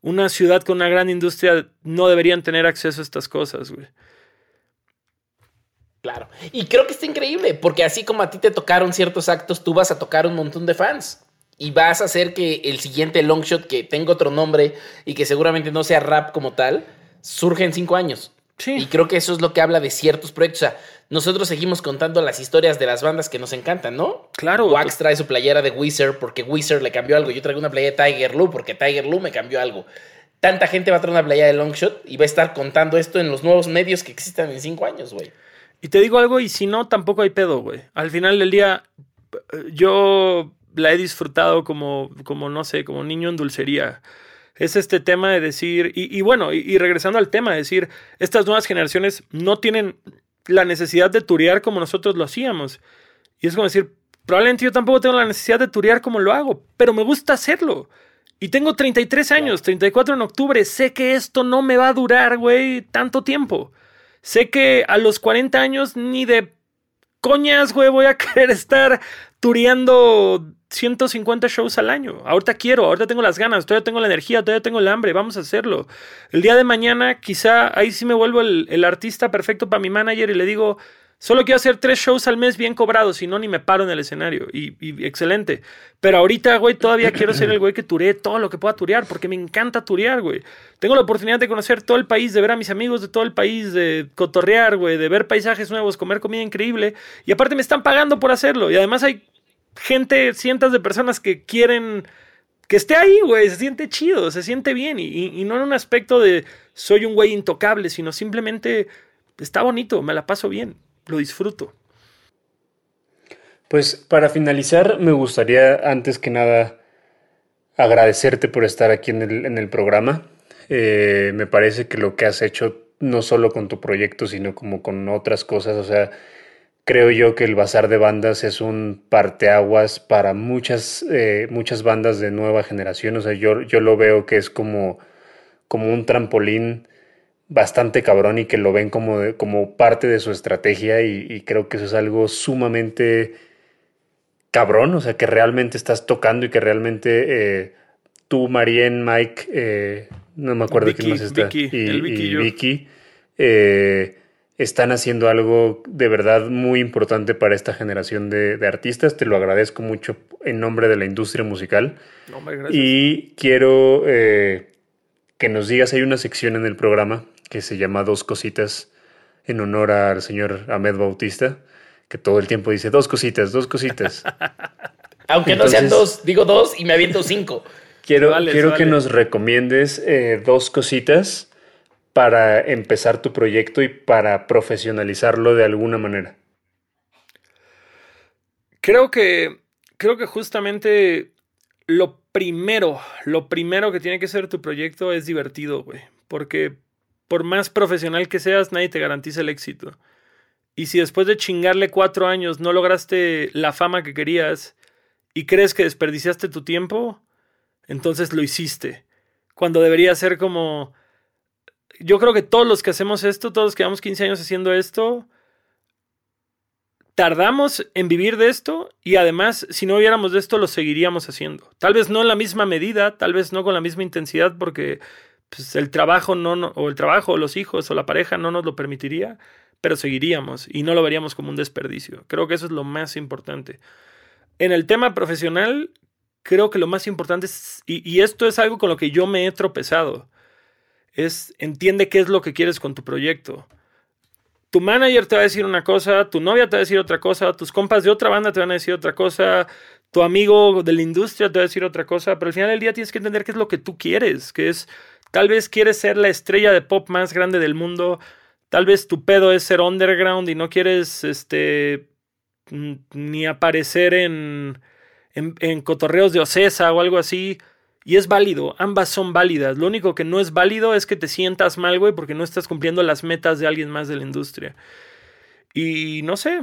una ciudad con una gran industria, no deberían tener acceso a estas cosas, güey. Claro. Y creo que está increíble, porque así como a ti te tocaron ciertos actos, tú vas a tocar un montón de fans y vas a hacer que el siguiente long shot, que tenga otro nombre y que seguramente no sea rap como tal, surge en cinco años. Sí. Y creo que eso es lo que habla de ciertos proyectos. O sea, nosotros seguimos contando las historias de las bandas que nos encantan, ¿no? Claro. Wax trae su playera de Wizard porque Wizard le cambió algo. Yo traigo una playera de Tiger Lou porque Tiger Lou me cambió algo. Tanta gente va a traer una playera de Longshot y va a estar contando esto en los nuevos medios que existan en cinco años, güey. Y te digo algo, y si no, tampoco hay pedo, güey. Al final del día, yo la he disfrutado como, como, no sé, como niño en dulcería. Es este tema de decir, y, bueno, y, regresando al tema, de decir, estas nuevas generaciones no tienen la necesidad de turear como nosotros lo hacíamos. Y es como decir, probablemente yo tampoco tengo la necesidad de turear como lo hago, pero me gusta hacerlo. Y tengo 33 años, 34 en octubre, sé que esto no me va a durar, güey, tanto tiempo. Sé que a los 40 años ni de coñas, güey, voy a querer estar tureando 150 shows al año. Ahorita quiero, ahorita tengo las ganas, todavía tengo la energía, todavía tengo el hambre, vamos a hacerlo. El día de mañana quizá ahí sí me vuelvo el, artista perfecto para mi manager y le digo, solo quiero hacer tres shows al mes bien cobrados, si no ni me paro en el escenario. Y, excelente. Pero ahorita, güey, todavía quiero ser el güey que turee todo lo que pueda turear, porque me encanta turear, güey. Tengo la oportunidad de conocer todo el país, de ver a mis amigos de todo el país, de cotorrear, güey, de ver paisajes nuevos, comer comida increíble. Y aparte me están pagando por hacerlo. Y además hay gente, cientos de personas que quieren que esté ahí, güey, se siente chido, se siente bien y, no en un aspecto de soy un güey intocable, sino simplemente está bonito, me la paso bien, lo disfruto. Pues para finalizar, me gustaría antes que nada agradecerte por estar aquí en el, programa. Eh, me parece que lo que has hecho, no solo con tu proyecto, sino como con otras cosas, o sea, creo yo que el Bazar de Bandas es un parteaguas para muchas, eh, muchas bandas de nueva generación. O sea, yo, yo lo veo que es como, como un trampolín bastante cabrón y que lo ven como, como parte de su estrategia y, creo que eso es algo sumamente cabrón, o sea, que realmente estás tocando y que realmente eh, tú, Marien, Mike, eh, no me acuerdo quién más está, y, y Vicky, están haciendo algo de verdad muy importante para esta generación de, artistas. Te lo agradezco mucho en nombre de la industria musical. y quiero eh, que nos digas, hay una sección en el programa que se llama Dos Cositas en honor al señor Ahmed Bautista, que todo el tiempo dice dos cositas, dos cositas. Aunque no sean dos, digo dos y me aviento cinco. Quiero, quiero que nos recomiendes eh, dos cositas para empezar tu proyecto y para profesionalizarlo de alguna manera? Creo que, creo que justamente lo primero, lo primero que tiene que ser tu proyecto es divertido, güey. Porque por más profesional que seas, nadie te garantiza el éxito. Y si después de chingarle cuatro años no lograste la fama que querías y crees que desperdiciaste tu tiempo, Entonces lo hiciste. Cuando debería ser como... Yo creo que todos los que hacemos esto, todos los que llevamos 15 años haciendo esto, tardamos en vivir de esto y además si no viéramos de esto lo seguiríamos haciendo. Tal vez no en la misma medida, tal vez no con la misma intensidad porque pues, el trabajo no, o el trabajo los hijos o la pareja no nos lo permitiría, pero seguiríamos y no lo veríamos como un desperdicio. Creo que eso es lo más importante. En el tema profesional, creo que lo más importante es, y esto es algo con lo que yo me he tropezado, es entiende qué es lo que quieres con tu proyecto. Tu manager te va a decir una cosa, tu novia te va a decir otra cosa, tus compas de otra banda te van a decir otra cosa, tu amigo de la industria te va a decir otra cosa, pero al final del día tienes que entender qué es lo que tú quieres, que es, tal vez quieres ser la estrella de pop más grande del mundo, tal vez tu pedo es ser underground y no quieres, este, ni aparecer en, en, en cotorreos de Ocesa o algo así, y es válido, ambas son válidas. Lo único que no es válido es que te sientas mal, güey, porque no estás cumpliendo las metas de alguien más de la industria. Y no sé.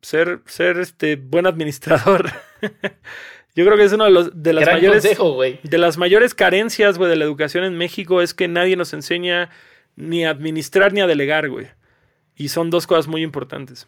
Ser, ser este buen administrador. Yo creo que es una de, los, de las mayores. de las mayores carencias, güey, de la educación en México es que nadie nos enseña ni a administrar ni a delegar, güey. Y son dos cosas muy importantes.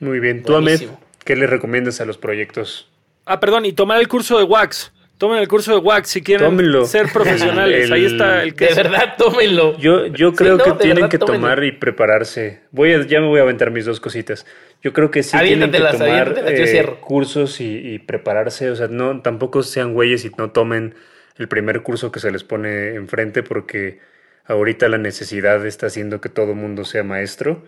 Muy bien. Tú, Ahmed, ¿Qué le recomiendas a los proyectos? Ah, perdón, y tomar el curso de Wax. Tomen el curso de Wax si quieren ser profesionales. Ahí está el que. De verdad, tómenlo. Yo, yo creo que tienen que tomar y prepararse. Voy a, ya me voy a aventar mis dos cositas. Yo creo que sí tienen que tomar eh, cursos y, prepararse. O sea, no, tampoco sean güeyes y no tomen el primer curso que se les pone enfrente porque ahorita la necesidad está haciendo que todo mundo sea maestro.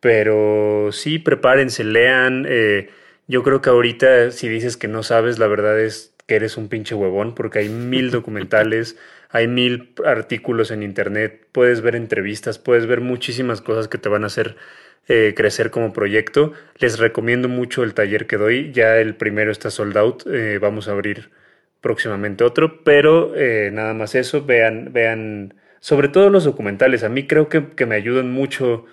Pero sí, prepárense, lean. Eh, yo creo que ahorita si dices que no sabes, la verdad es que eres un pinche huevón porque hay mil documentales, hay mil artículos en internet, puedes ver entrevistas, puedes ver muchísimas cosas que te van a hacer eh, crecer como proyecto. Les recomiendo mucho el taller que doy, ya el primero está sold out, eh, vamos a abrir próximamente otro, pero nada más eso, vean, vean, sobre todo los documentales, a mí creo que, que me ayudan mucho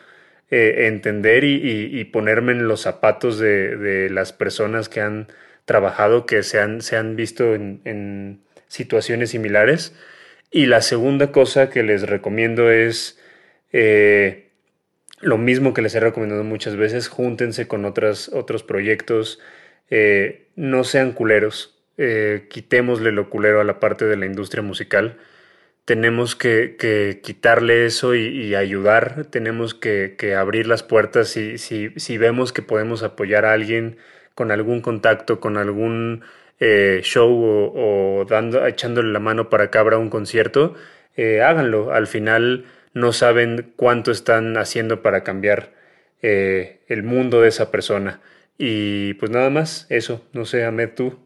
eh, entender y, ponerme en los zapatos de, las personas que han trabajado, que se han, visto en, situaciones similares. Y la segunda cosa que les recomiendo es eh, lo mismo que les he recomendado muchas veces, júntense con otros proyectos, eh, no sean culeros, quitémosle lo culero a la parte de la industria musical tenemos que, quitarle eso y, ayudar, tenemos que, abrir las puertas si, si, vemos que podemos apoyar a alguien con algún contacto, con algún eh, show o, dando, echándole la mano para que abra un concierto, eh, háganlo. Al final no saben cuánto están haciendo para cambiar eh, el mundo de esa persona. Y pues nada más, eso, no sé, Ahmed, tú.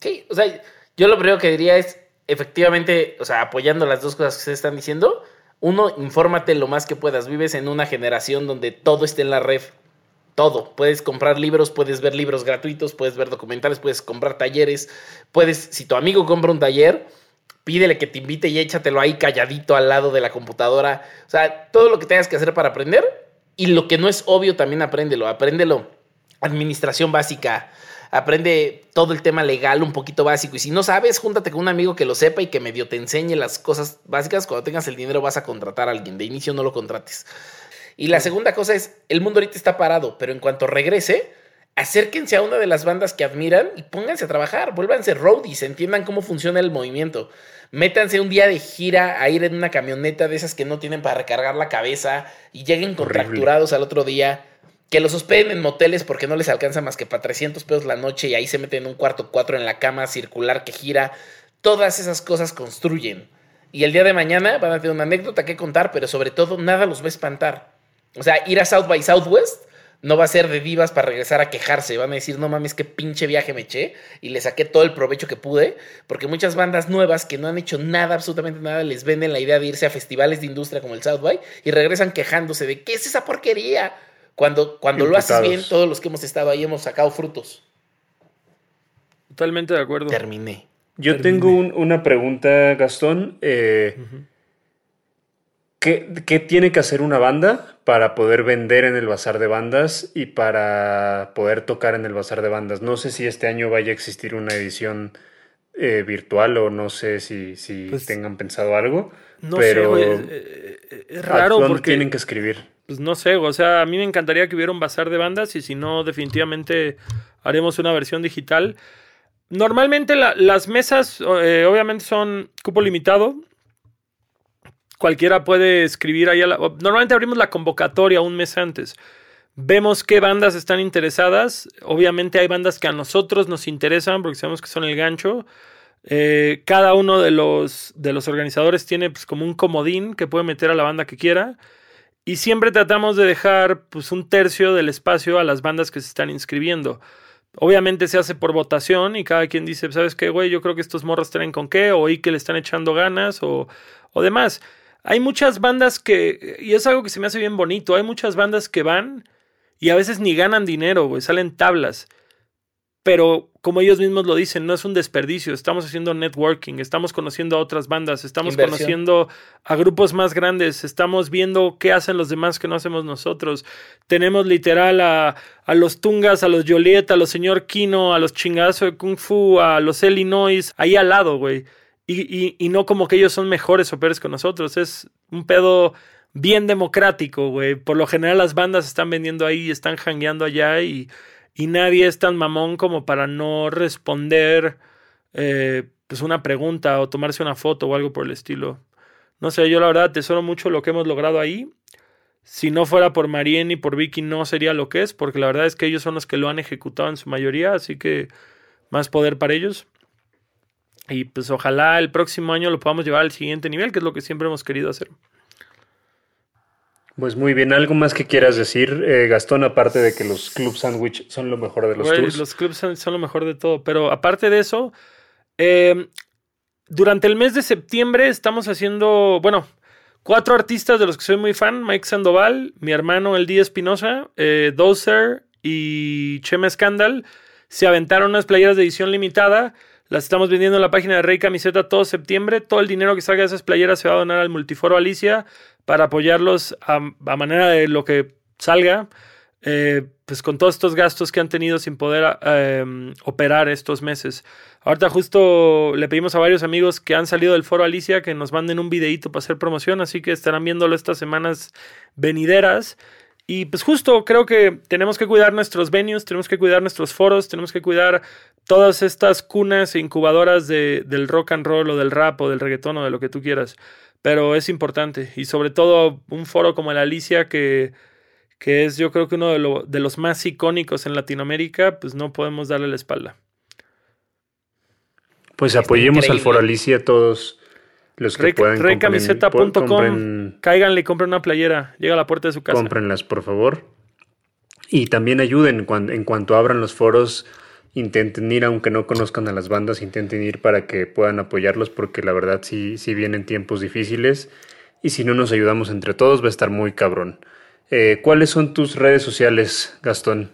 Sí, o sea, yo lo primero que diría es efectivamente, o sea, apoyando las dos cosas que se están diciendo, uno, infórmate lo más que puedas. Vives en una generación donde todo está en la red. Todo. Puedes comprar libros, puedes ver libros gratuitos, puedes ver documentales, puedes comprar talleres. Puedes, si tu amigo compra un taller, pídele que te invite y échatelo ahí calladito al lado de la computadora. O sea, todo lo que tengas que hacer para aprender. Y lo que no es obvio también apréndelo. Apréndelo. Administración básica, aprende todo el tema legal un poquito básico. Y si no sabes, júntate con un amigo que lo sepa y que medio te enseñe las cosas básicas. Cuando tengas el dinero vas a contratar a alguien. De inicio no lo contrates. Y la segunda cosa es, el mundo ahorita está parado, pero en cuanto regrese, acérquense a una de las bandas que admiran y pónganse a trabajar, vuélvanse roadies, entiendan cómo funciona el movimiento. Métanse un día de gira a ir en una camioneta de esas que no tienen para recargar la cabeza y lleguen contracturados al otro día que los hospeden en moteles porque no les alcanza más que para 300 pesos la noche y ahí se meten en un cuarto cuatro en la cama circular que gira. Todas esas cosas construyen. Y el día de mañana van a tener una anécdota que contar, pero sobre todo nada los va a espantar. O sea, ir a South by Southwest no va a ser de divas para regresar a quejarse. Van a decir, no mames, qué pinche viaje me eché y le saqué todo el provecho que pude. Porque muchas bandas nuevas que no han hecho nada, absolutamente nada, les venden la idea de irse a festivales de industria como el South by y regresan quejándose de, ¿qué es esa porquería? Cuando, cuando lo haces bien, todos los que hemos estado ahí hemos sacado frutos. Totalmente de acuerdo. Terminé. Yo tengo una pregunta, Gastón. Eh, ¿qué, ¿qué tiene que hacer una banda para poder vender en el bazar de bandas y para poder tocar en el bazar de bandas? No sé si este año vaya a existir una edición eh, virtual o no sé si, si Pues, tengan pensado algo. No pero sé. Es, eh, es ¿a raro porque. tienen que escribir? Pues no sé, o sea, a mí me encantaría que hubiera un bazar de bandas y si no, definitivamente haremos una versión digital. Normalmente la- las mesas, eh, obviamente, son cupo limitado. Cualquiera puede escribir ahí. a la- normalmente abrimos la convocatoria un mes antes. Vemos qué bandas están interesadas. Obviamente hay bandas que a nosotros nos interesan porque sabemos que son el gancho. Eh, cada uno de los, de los organizadores tiene pues, como un comodín que puede meter a la banda que quiera. Y siempre tratamos de dejar pues, un tercio del espacio a las bandas que se están inscribiendo. Obviamente se hace por votación y cada quien dice, ¿sabes qué, güey? Yo creo que estos morros traen con qué, o oí que le están echando ganas, o, o demás. Hay muchas bandas que, y es algo que se me hace bien bonito, hay muchas bandas que van y a veces ni ganan dinero, güey, salen tablas. Pero como ellos mismos lo dicen, no es un desperdicio, estamos haciendo networking, estamos conociendo a otras bandas, estamos Inversión. conociendo a grupos más grandes, estamos viendo qué hacen los demás que no hacemos nosotros. Tenemos literal a, a los Tungas, a los Joliet, a los señor Kino, a los chingazos de Kung Fu, a los Illinois, ahí al lado, güey. Y, y- y no como que ellos son mejores o peores que nosotros, es un pedo bien democrático, güey. Por lo general las bandas están vendiendo ahí, están hangueando allá y, y nadie es tan mamón como para no responder eh, pues una pregunta o tomarse una foto o algo por el estilo. No sé, yo la verdad tesoro mucho lo que hemos logrado ahí. Si no fuera por Marien y por Vicky no sería lo que es, porque la verdad es que ellos son los que lo han ejecutado en su mayoría, así que más poder para ellos. Y pues ojalá el próximo año lo podamos llevar al siguiente nivel, que es lo que siempre hemos querido hacer. Pues muy bien, ¿algo más que quieras decir, eh, Gastón, aparte de que los Club Sandwich son lo mejor de los Güey, tours? los clubs son, son lo mejor de todo. Pero aparte de eso, eh, durante el mes de septiembre estamos haciendo, bueno, cuatro artistas de los que soy muy fan: Mike Sandoval, mi hermano El Día Espinosa, eh, Dozer y Chema Scandal. Se aventaron unas playeras de edición limitada. Las estamos vendiendo en la página de Rey Camiseta todo septiembre. Todo el dinero que salga de esas playeras se va a donar al Multiforo Alicia para apoyarlos a, manera de lo que salga. Eh, pues con todos estos gastos que han tenido sin poder eh, operar estos meses. Ahorita justo le pedimos a varios amigos que han salido del foro Alicia que nos manden un videito para hacer promoción, así que estarán viéndolo estas semanas venideras. Y pues justo creo que tenemos que cuidar nuestros venues, tenemos que cuidar nuestros foros, tenemos que cuidar todas estas cunas e incubadoras de, del rock and roll o del rap o del reggaetón o de lo que tú quieras. Pero es importante y sobre todo un foro como el Alicia que que es yo creo que uno de, lo- de los más icónicos en Latinoamérica, pues no podemos darle la espalda. Pues apoyemos al. Foro Alicia todos los que Rec- puedan. Recamiseta.com, cáiganle y compren una playera, llega a la puerta de su casa. Cómprenlas, por favor. Y también ayuden en cuanto abran los foros. Intenten ir, aunque no conozcan a las bandas, intenten ir para que puedan apoyarlos, porque la verdad sí, sí vienen tiempos difíciles. Y si no nos ayudamos entre todos, va a estar muy cabrón. Eh, ¿Cuáles son tus redes sociales, Gastón?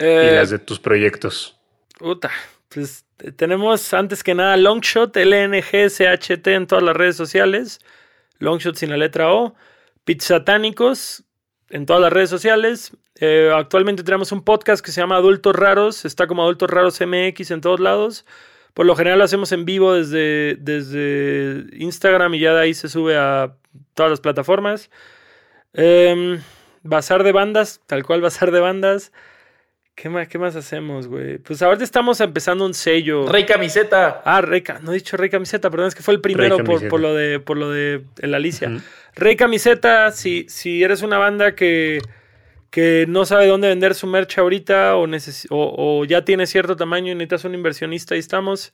y Eh, las de tus proyectos. puta, pues eh, tenemos antes que nada Longshot, LNGSHT en todas las redes sociales. Longshot sin la letra O. Pizzatánicos en todas las redes sociales. Eh, actualmente tenemos un podcast que se llama Adultos Raros. Está como Adultos Raros MX en todos lados. Por lo general lo hacemos en vivo desde, desde Instagram y ya de ahí se sube a todas las plataformas. Em, bazar de bandas, tal cual bazar de bandas. ¿Qué más, qué más hacemos, güey? Pues ahorita estamos empezando un sello. Rey Camiseta. Ah, Rey, no he dicho Rey Camiseta, perdón, es que fue el primero por, lo de por lo de el Alicia. Ujú. Rey Camiseta, si, si eres una banda que, que no sabe dónde vender su merch ahorita o, neces- o, ya tiene cierto tamaño y necesitas un inversionista, ahí estamos.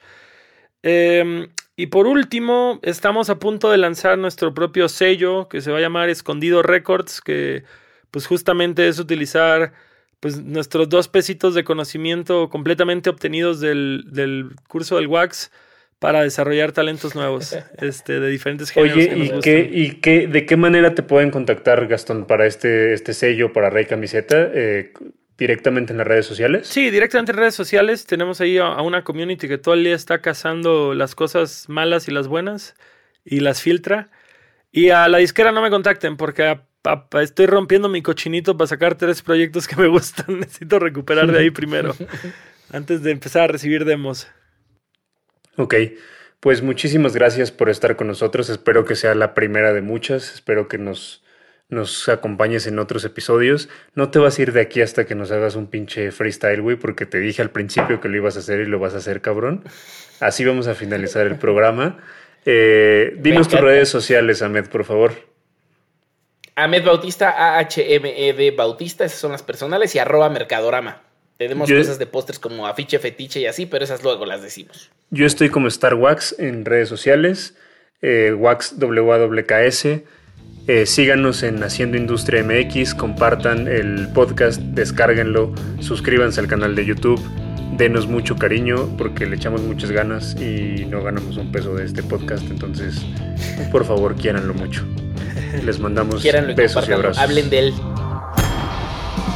Eh, y por último, estamos a punto de lanzar nuestro propio sello que se va a llamar Escondido Records, que pues justamente es utilizar pues nuestros dos pesitos de conocimiento completamente obtenidos del, del curso del Wax para desarrollar talentos nuevos este, de diferentes géneros. Oye, que nos ¿y, gustan. qué, y qué, de qué manera te pueden contactar, Gastón, para este, este sello, para Rey Camiseta? Eh, ¿Directamente en las redes sociales? Sí, directamente en redes sociales. Tenemos ahí a, a una community que todo el día está cazando las cosas malas y las buenas y las filtra. Y a la disquera no me contacten porque estoy rompiendo mi cochinito para sacar tres proyectos que me gustan. Necesito recuperar de ahí primero, antes de empezar a recibir demos. Ok, pues muchísimas gracias por estar con nosotros. Espero que sea la primera de muchas. Espero que nos, nos acompañes en otros episodios. No te vas a ir de aquí hasta que nos hagas un pinche freestyle, güey, porque te dije al principio que lo ibas a hacer y lo vas a hacer, cabrón. Así vamos a finalizar el programa. Eh, dinos tus redes sociales, Ahmed, por favor. Ahmed Bautista, A-H-M-E-D Bautista, esas son las personales, y arroba Mercadorama. Tenemos cosas de pósters como afiche, fetiche y así, pero esas luego las decimos. Yo estoy como Star Wax en redes sociales, eh, Wax WAWKS. Eh, síganos en Haciendo Industria MX, compartan el podcast, descárguenlo, suscríbanse al canal de YouTube, denos mucho cariño porque le echamos muchas ganas y no ganamos un peso de este podcast, entonces por favor quiéranlo mucho. Les mandamos besos y abrazos. Hablen de él.